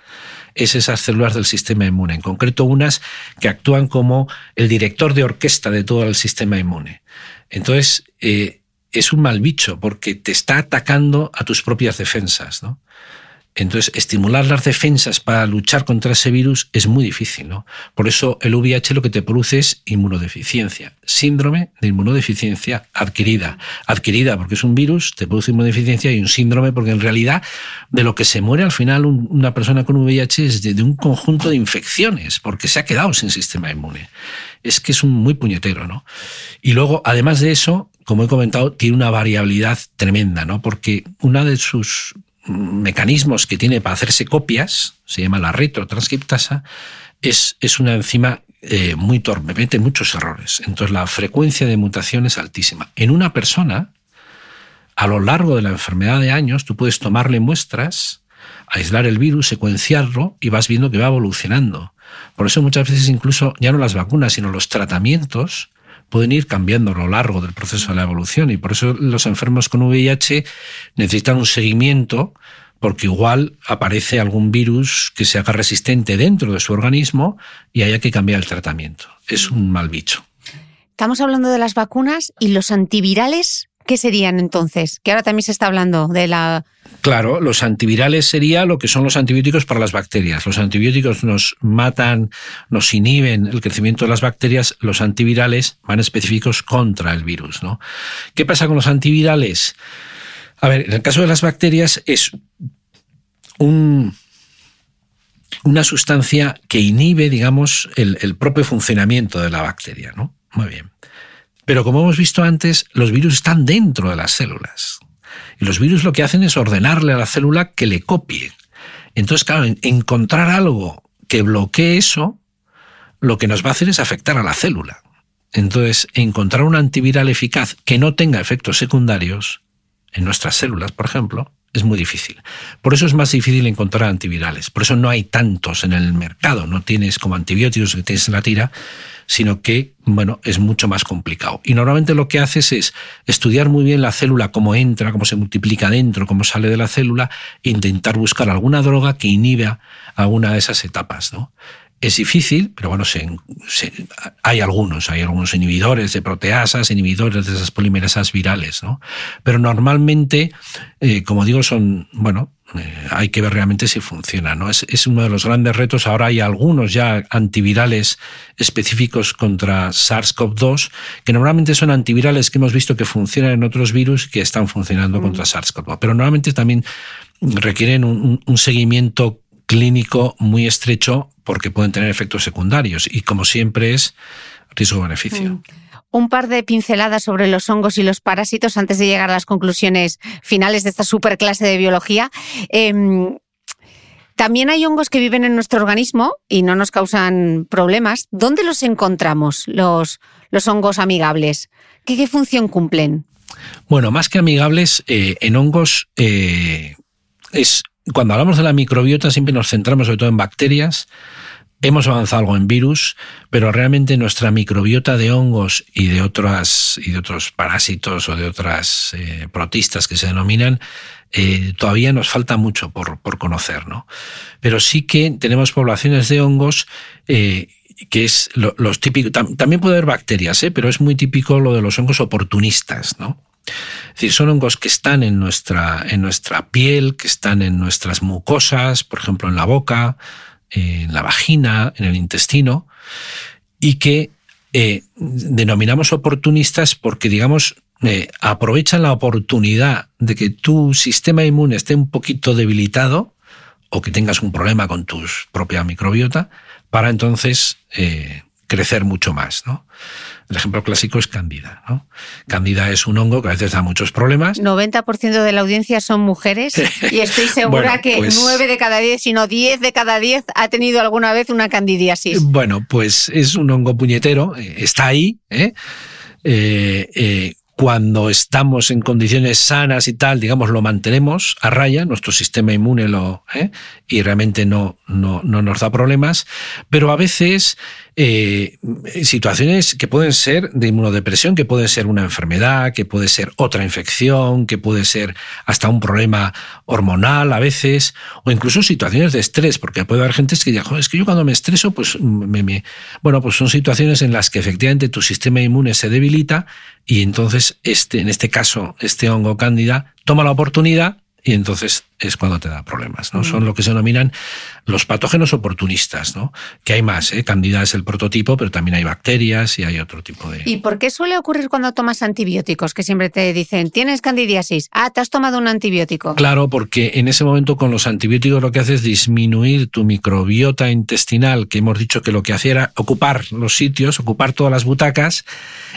es esas células del sistema inmune, en concreto unas que actúan como el director de orquesta de todo el sistema inmune. Entonces, eh, es un mal bicho porque te está atacando a tus propias defensas, ¿no? Entonces, estimular las defensas para luchar contra ese virus es muy difícil, ¿no? Por eso el VIH lo que te produce es inmunodeficiencia, síndrome de inmunodeficiencia adquirida. Adquirida porque es un virus, te produce inmunodeficiencia y un síndrome porque en realidad de lo que se muere al final una persona con VIH es de, un conjunto de infecciones, porque se ha quedado sin sistema inmune. Es que es un muy puñetero, ¿no? Y luego, además de eso, como he comentado, tiene una variabilidad tremenda, ¿no? Porque una de sus mecanismos que tiene para hacerse copias, se llama la retrotranscriptasa, es, es una enzima eh, muy torpe, mete muchos errores. Entonces la frecuencia de mutación es altísima. En una persona, a lo largo de la enfermedad de años, tú puedes tomarle muestras, aislar el virus, secuenciarlo y vas viendo que va evolucionando. Por eso muchas veces incluso ya no las vacunas, sino los tratamientos pueden ir cambiando a lo largo del proceso de la evolución y por eso los enfermos con VIH necesitan un seguimiento porque igual aparece algún virus que se haga resistente dentro de su organismo y haya que cambiar el tratamiento. Es un mal bicho. Estamos hablando de las vacunas y los antivirales ¿Qué serían entonces? Que ahora también se está hablando de la... Claro, los antivirales sería lo que son los antibióticos para las bacterias. Los antibióticos nos matan, nos inhiben el crecimiento de las bacterias. Los antivirales van específicos contra el virus. ¿no? ¿Qué pasa con los antivirales? A ver, en el caso de las bacterias es un, una sustancia que inhibe, digamos, el, el propio funcionamiento de la bacteria. ¿no? Muy bien. Pero como hemos visto antes, los virus están dentro de las células. Y los virus lo que hacen es ordenarle a la célula que le copie. Entonces, claro, encontrar algo que bloquee eso, lo que nos va a hacer es afectar a la célula. Entonces, encontrar un antiviral eficaz que no tenga efectos secundarios en nuestras células, por ejemplo, es muy difícil. Por eso es más difícil encontrar antivirales. Por eso no hay tantos en el mercado. No tienes como antibióticos que tienes en la tira, sino que, bueno, es mucho más complicado. Y normalmente lo que haces es estudiar muy bien la célula, cómo entra, cómo se multiplica dentro, cómo sale de la célula, e intentar buscar alguna droga que inhiba alguna de esas etapas, ¿no? Es difícil, pero bueno, hay algunos, hay algunos inhibidores de proteasas, inhibidores de esas polimerasas virales, ¿no? Pero normalmente, eh, como digo, son, bueno, eh, hay que ver realmente si funciona, ¿no? Es, es, uno de los grandes retos. Ahora hay algunos ya antivirales específicos contra SARS-CoV-2, que normalmente son antivirales que hemos visto que funcionan en otros virus que están funcionando contra mm. SARS-CoV-2, pero normalmente también requieren un, un seguimiento clínico muy estrecho porque pueden tener efectos secundarios y como siempre es riesgo-beneficio. Mm. Un par de pinceladas sobre los hongos y los parásitos antes de llegar a las conclusiones finales de esta super clase de biología. Em, también hay hongos que viven en nuestro organismo y no nos causan problemas. ¿Dónde los encontramos, los, los hongos amigables? ¿Qué, función cumplen? Bueno, más que amigables, eh, en hongos eh, es cuando hablamos de la microbiota siempre nos centramos sobre todo en bacterias, hemos avanzado algo en virus, pero realmente nuestra microbiota de hongos y de otras y de otros parásitos o de otras eh, protistas que se denominan eh, todavía nos falta mucho por, conocer, ¿no? Pero sí que tenemos poblaciones de hongos eh, que es los típicos. también puede haber bacterias, pero es muy típico lo de los hongos oportunistas, ¿no? Es decir, son hongos que están en nuestra, en nuestra piel, que están en nuestras mucosas, por ejemplo, en la boca, en la vagina, en el intestino, y que eh, denominamos oportunistas porque, digamos, eh, aprovechan la oportunidad de que tu sistema inmune esté un poquito debilitado o que tengas un problema con tu propia microbiota para entonces eh, crecer mucho más. ¿no? El ejemplo clásico es Cándida. ¿no? Cándida es un hongo que a veces da muchos problemas. 90% de la audiencia son mujeres <laughs> y estoy segura que 9 pues de cada 10, sino 10 de cada 10 ha tenido alguna vez una candidiasis. Bueno, pues es un hongo puñetero, eh, está ahí. ¿eh? Eh, eh, cuando estamos en condiciones sanas y tal, digamos, lo mantenemos a raya, nuestro sistema inmune lo, ¿eh? y realmente no, no, no, nos da problemas, pero a veces eh, situaciones que pueden ser de inmunodepresión, que puede ser una enfermedad, que puede ser otra infección, que puede ser hasta un problema hormonal a veces, o incluso situaciones de estrés, porque puede haber gente que diga, es que yo cuando me estreso, pues me, me... bueno, pues son situaciones en las que efectivamente tu sistema inmune se debilita y entonces este, en este caso, este hongo cándida toma la oportunidad y entonces es cuando te da problemas. ¿no? Son lo que se denominan los patógenos oportunistas, ¿no? que hay más. ¿eh? Candida es el prototipo, pero también hay bacterias y hay otro tipo de... ¿Y por qué suele ocurrir cuando tomas antibióticos? Que siempre te dicen, tienes candidiasis, ah, te has tomado un antibiótico. Claro, porque en ese momento con los antibióticos lo que hace es disminuir tu microbiota intestinal, que hemos dicho que lo que hacía era ocupar los sitios, ocupar todas las butacas,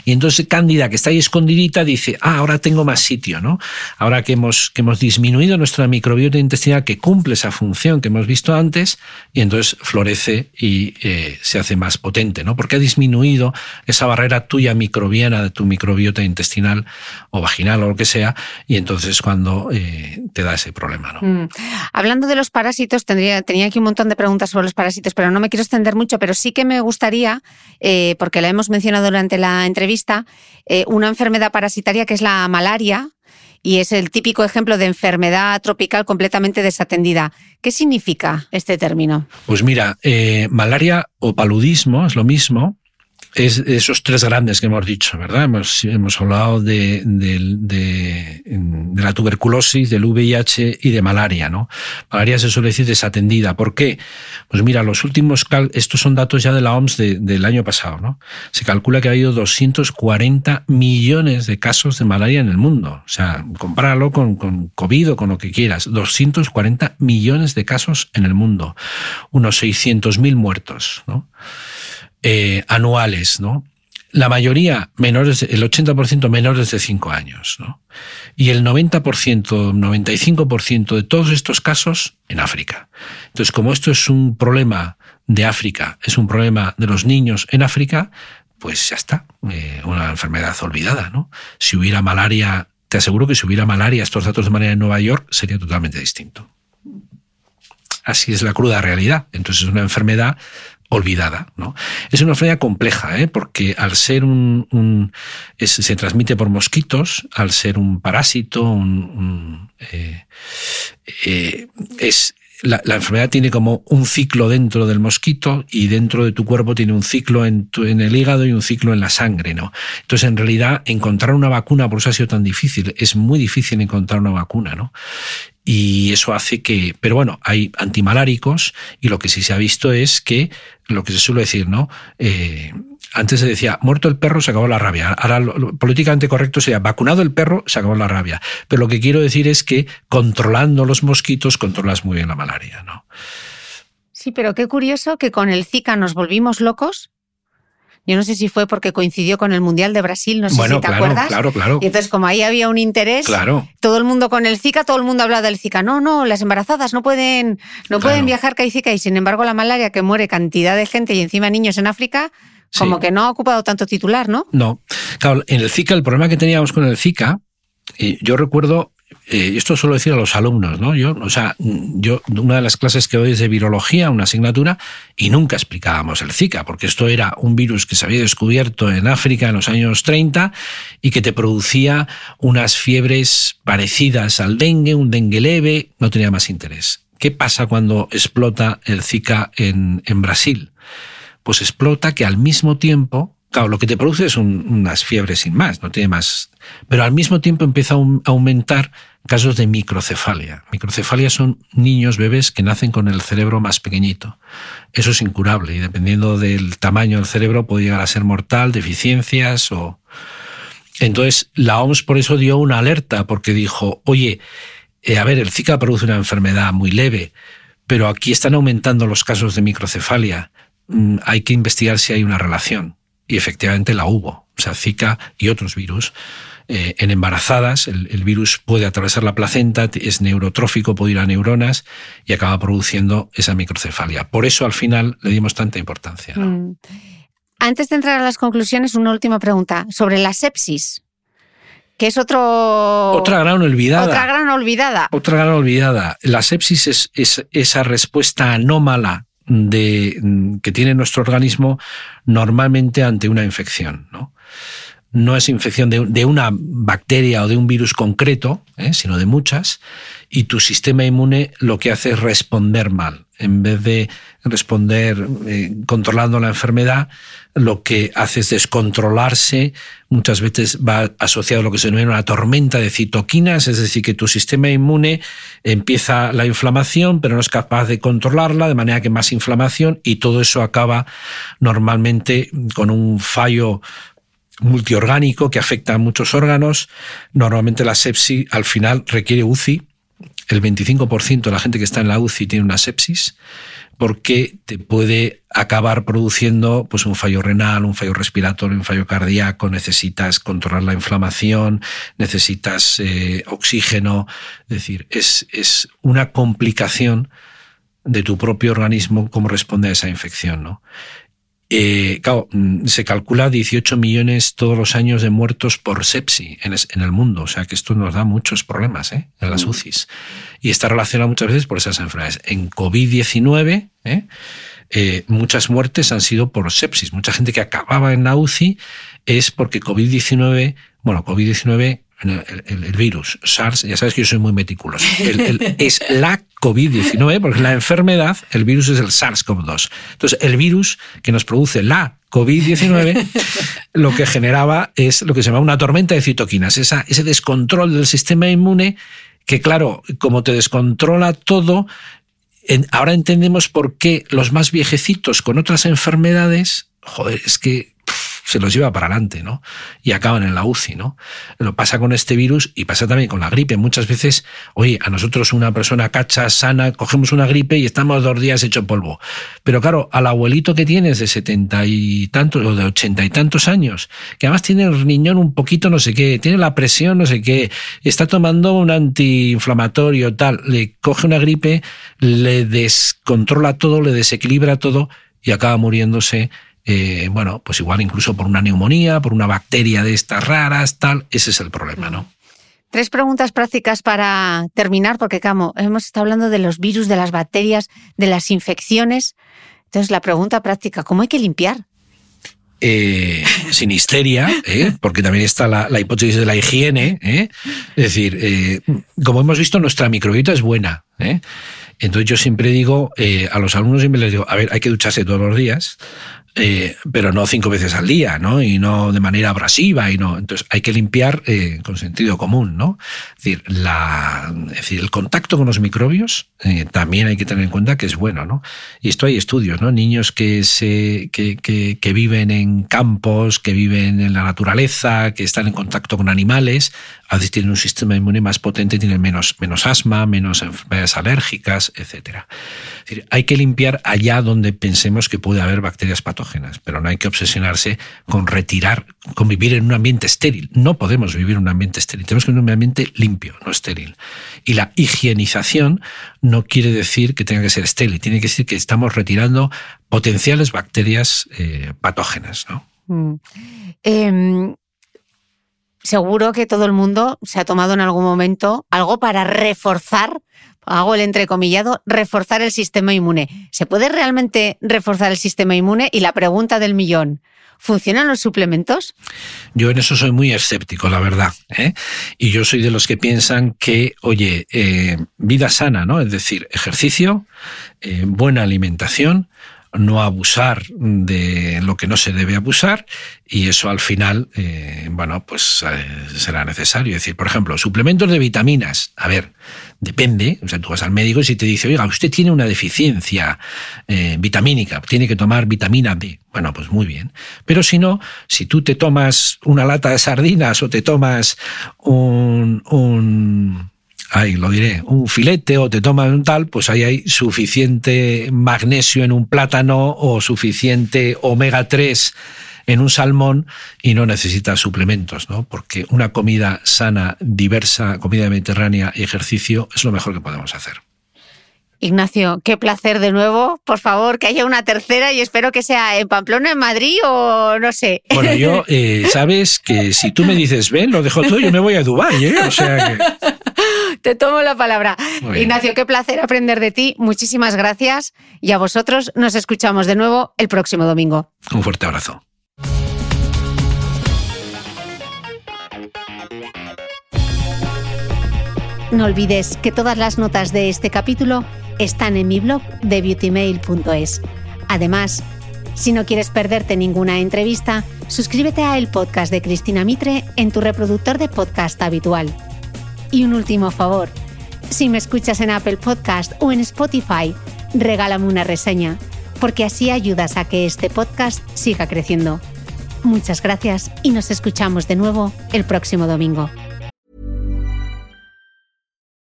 y entonces Cándida, que está ahí escondidita, dice, ah, ahora tengo más sitio, ¿no? Ahora que hemos, que hemos disminuido nuestra microbiota, microbiota intestinal que cumple esa función que hemos visto antes y entonces florece y eh, se hace más potente, ¿no? Porque ha disminuido esa barrera tuya microbiana de tu microbiota intestinal o vaginal o lo que sea y entonces cuando eh, te da ese problema, ¿no? Mm. Hablando de los parásitos, tendría, tenía aquí un montón de preguntas sobre los parásitos, pero no me quiero extender mucho, pero sí que me gustaría, eh, porque la hemos mencionado durante la entrevista, una enfermedad parasitaria que es la malaria, y es el típico ejemplo de enfermedad tropical completamente desatendida. ¿Qué significa este término? Pues mira, eh, malaria o paludismo es lo mismo, es esos tres grandes que hemos dicho, ¿verdad? Hemos, hemos hablado de, de, la tuberculosis, del VIH y de malaria, ¿no? Malaria se suele decir desatendida. ¿Por qué? Pues mira, los últimos, estos son datos ya de la OMS del año pasado, ¿no? Se calcula que ha habido 240 millones de casos de malaria en el mundo. O sea, compáralo con, con COVID o con lo que quieras. 240 millones de casos en el mundo. Unos 600.000 muertos, ¿no? Eh, anuales, ¿no? La mayoría menores, el 80% menores de 5 años, ¿no? Y el 90%, 95% de todos estos casos en África. Entonces, como esto es un problema de África, es un problema de los niños en África, pues ya está, eh, una enfermedad olvidada, ¿no? Si hubiera malaria, te aseguro que si hubiera malaria, estos datos de malaria en Nueva York, sería totalmente distinto. Así es la cruda realidad. Entonces es una enfermedad olvidada. ¿no? Es una enfermedad compleja, ¿eh? porque al ser un, se transmite por mosquitos, al ser un parásito, un, eh, eh, es la, enfermedad tiene como un ciclo dentro del mosquito y dentro de tu cuerpo tiene un ciclo en, en, el hígado y un ciclo en la sangre, ¿no? Entonces, en realidad, encontrar una vacuna, por eso ha sido tan difícil, es muy difícil encontrar una vacuna, ¿no? Y eso hace que, pero bueno, hay antimaláricos y lo que sí se ha visto es que lo que se suele decir, ¿no? Eh, antes se decía, muerto el perro, se acabó la rabia. Ahora, lo, políticamente correcto sería, vacunado el perro, se acabó la rabia. Pero lo que quiero decir es que controlando los mosquitos, controlas muy bien la malaria, ¿no? Sí, pero qué curioso que con el Zika nos volvimos locos yo no sé si fue porque coincidió con el Mundial de Brasil, no sé si te acuerdas. Claro, claro. Y entonces, como ahí había un interés, claro. todo el mundo con el Zika, todo el mundo hablaba del Zika. No, no, las embarazadas no pueden, no pueden viajar que hay Zika. Y sin embargo, la malaria, que muere cantidad de gente y encima niños en África, como que no ha ocupado tanto titular, ¿no? No. Claro, en el Zika, el problema que teníamos con el Zika, yo recuerdo eh, esto suelo decir a los alumnos, ¿no? Yo, o sea, yo, una de las clases que doy es de virología, una asignatura, y nunca explicábamos el Zika, porque esto era un virus que se había descubierto en África en los años 30 y que te producía unas fiebres parecidas al dengue, un dengue leve, no tenía más interés. ¿Qué pasa cuando explota el Zika en, Brasil? Pues explota que al mismo tiempo Claro, lo que te produce son unas fiebres sin más, no tiene más. Pero al mismo tiempo empieza a aumentar casos de microcefalia. Microcefalia son niños, bebés que nacen con el cerebro más pequeñito. Eso es incurable y dependiendo del tamaño del cerebro puede llegar a ser mortal, deficiencias o... Entonces, la OMS por eso dio una alerta, porque dijo, oye, eh, a ver, el Zika produce una enfermedad muy leve, pero aquí están aumentando los casos de microcefalia. Mm, hay que investigar si hay una relación y efectivamente la hubo. O sea, Zika y otros virus. Eh, en embarazadas, el, virus puede atravesar la placenta, es neurotrófico, puede ir a neuronas y acaba produciendo esa microcefalia. Por eso al final le dimos tanta importancia. Mm. Antes de entrar a las conclusiones, una última pregunta sobre la sepsis que es otro... Otra gran olvidada. Otra gran olvidada. Otra gran olvidada. La sepsis es, es esa respuesta anómala de, mm, que tiene nuestro organismo normalmente ante una infección. No, no es infección de, una bacteria o de un virus concreto, ¿eh? sino de muchas, y tu sistema inmune lo que hace es responder mal. En vez de responder eh, controlando la enfermedad, lo que hace es descontrolarse, muchas veces va asociado a lo que se denomina una tormenta de citoquinas, es decir, que tu sistema inmune empieza la inflamación, pero no es capaz de controlarla, de manera que más inflamación y todo eso acaba normalmente con un fallo multiorgánico que afecta a muchos órganos. Normalmente la sepsis al final requiere UCI. El 25% de la gente que está en la UCI tiene una sepsis porque te puede acabar produciendo pues, un fallo renal, un fallo respiratorio, un fallo cardíaco, necesitas controlar la inflamación, necesitas eh, oxígeno, es decir, es, es una complicación de tu propio organismo cómo responde a esa infección. ¿no? Eh, claro, mm, se calcula 18 millones todos los años de muertos por sepsis en, el mundo. O sea que esto nos da muchos problemas ¿eh? en las. UCIs. Y está relacionado muchas veces por esas enfermedades. En COVID-19, ¿eh? ¿eh? muchas muertes han sido por sepsis. Mucha gente que acababa en la UCI es porque COVID-19, bueno, COVID-19 el, virus, SARS, ya sabes que yo soy muy meticuloso, <laughs> es la COVID-19, porque la enfermedad, el virus es el SARS-CoV-2. Entonces, el virus que nos produce la COVID-19 <laughs> lo que generaba es lo que se llama una tormenta de citoquinas, esa, ese descontrol del sistema inmune que, claro, como te descontrola todo, ahora entendemos por qué los más viejecitos con otras enfermedades, joder, es que se los lleva para adelante, ¿no? Y acaban en la UCI, ¿no? Lo pasa con este virus y pasa también con la gripe. Muchas veces, oye, a nosotros una persona cacha, sana, cogemos una gripe y estamos dos días hecho polvo. Pero claro, al abuelito que tienes de setenta y tantos o de ochenta y tantos años, que además tiene el riñón un poquito no sé qué, tiene la presión no sé qué, está tomando un antiinflamatorio tal, le coge una gripe, le descontrola todo, le desequilibra todo y acaba muriéndose eh, bueno, pues igual incluso por una neumonía, por una bacteria de estas raras, tal, ese es el problema, ¿no? Tres preguntas prácticas para terminar, porque, Camo, hemos estado hablando de los virus, de las bacterias, de las infecciones. Entonces, la pregunta práctica, ¿cómo hay que limpiar? Eh, sin histeria, ¿eh? porque también está la, hipótesis de la higiene. Es decir, como hemos visto, nuestra microbiota es buena. Entonces yo siempre digo, a los alumnos siempre les digo, a ver, hay que ducharse todos los días, eh, pero no cinco veces al día, ¿no? Y no de manera abrasiva, y no. Entonces hay que limpiar eh, con sentido común, ¿no? Es decir, la, decir, el contacto con los microbios eh, también hay que tener en cuenta que es bueno, ¿no? Y esto hay estudios, ¿no? Niños que se, que, que, que viven en campos, que viven en la naturaleza, que están en contacto con animales, a veces tienen un sistema inmune más potente, tienen menos, menos asma, menos enfermedades alérgicas, etc. Decir, hay que limpiar allá donde pensemos que puede haber bacterias patógenas, pero no hay que obsesionarse con retirar, con vivir en un ambiente estéril. No podemos vivir en un ambiente estéril, tenemos que vivir en un ambiente limpio, no estéril. Y la higienización no quiere decir que tenga que ser estéril, tiene que decir que estamos retirando potenciales bacterias eh, patógenas. Mm. Em, seguro que todo el mundo se ha tomado en algún momento algo para reforzar, hago el entrecomillado, reforzar el sistema inmune. ¿Se puede realmente reforzar el sistema inmune? Y la pregunta del millón, ¿Funcionan los suplementos? Yo en eso soy muy escéptico, la verdad. ¿eh? Y yo soy de los que piensan que, oye, eh, vida sana, ¿no? Es decir, ejercicio, eh, buena alimentación, no abusar de lo que no se debe abusar y eso al final, eh, bueno, pues eh, será necesario. Es decir, por ejemplo, suplementos de vitaminas. A ver, depende. O sea, tú vas al médico y si te dice, oiga, usted tiene una deficiencia eh, vitamínica, tiene que tomar vitamina D. Bueno, pues muy bien. Pero si no, si tú te tomas una lata de sardinas o te tomas un, un ahí lo diré, un filete o te tomas un tal, pues ahí hay suficiente magnesio en un plátano o suficiente omega 3 en un salmón y no necesitas suplementos, ¿no? Porque una comida sana, diversa, comida mediterránea y ejercicio es lo mejor que podemos hacer. Ignacio, qué placer de nuevo. Por favor, que haya una tercera y espero que sea en Pamplona, en Madrid o no sé. Bueno, yo, eh, <laughs> sabes que si tú me dices ven, lo dejo todo, yo me voy a Dubái, ¿eh? O sea que... Te tomo la palabra. Ignacio, qué placer aprender de ti. Muchísimas gracias. Y a vosotros nos escuchamos de nuevo el próximo domingo. Un fuerte abrazo. No olvides que todas las notas de este capítulo están en mi blog de beautymail.es. Además, si no quieres perderte ninguna entrevista, suscríbete a el podcast de Cristina Mitre en tu reproductor de podcast habitual. Y un último favor, si me escuchas en Apple Podcast o en Spotify, regálame una reseña, porque así ayudas a que este podcast siga creciendo. Muchas gracias y nos escuchamos de nuevo el próximo domingo.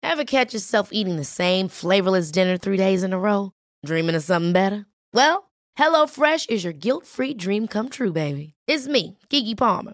Ever catch yourself eating the same flavorless dinner three days in a row? Dreaming of something better? Well, HelloFresh is your guilt-free dream come true, baby. It's me, Kiki Palmer.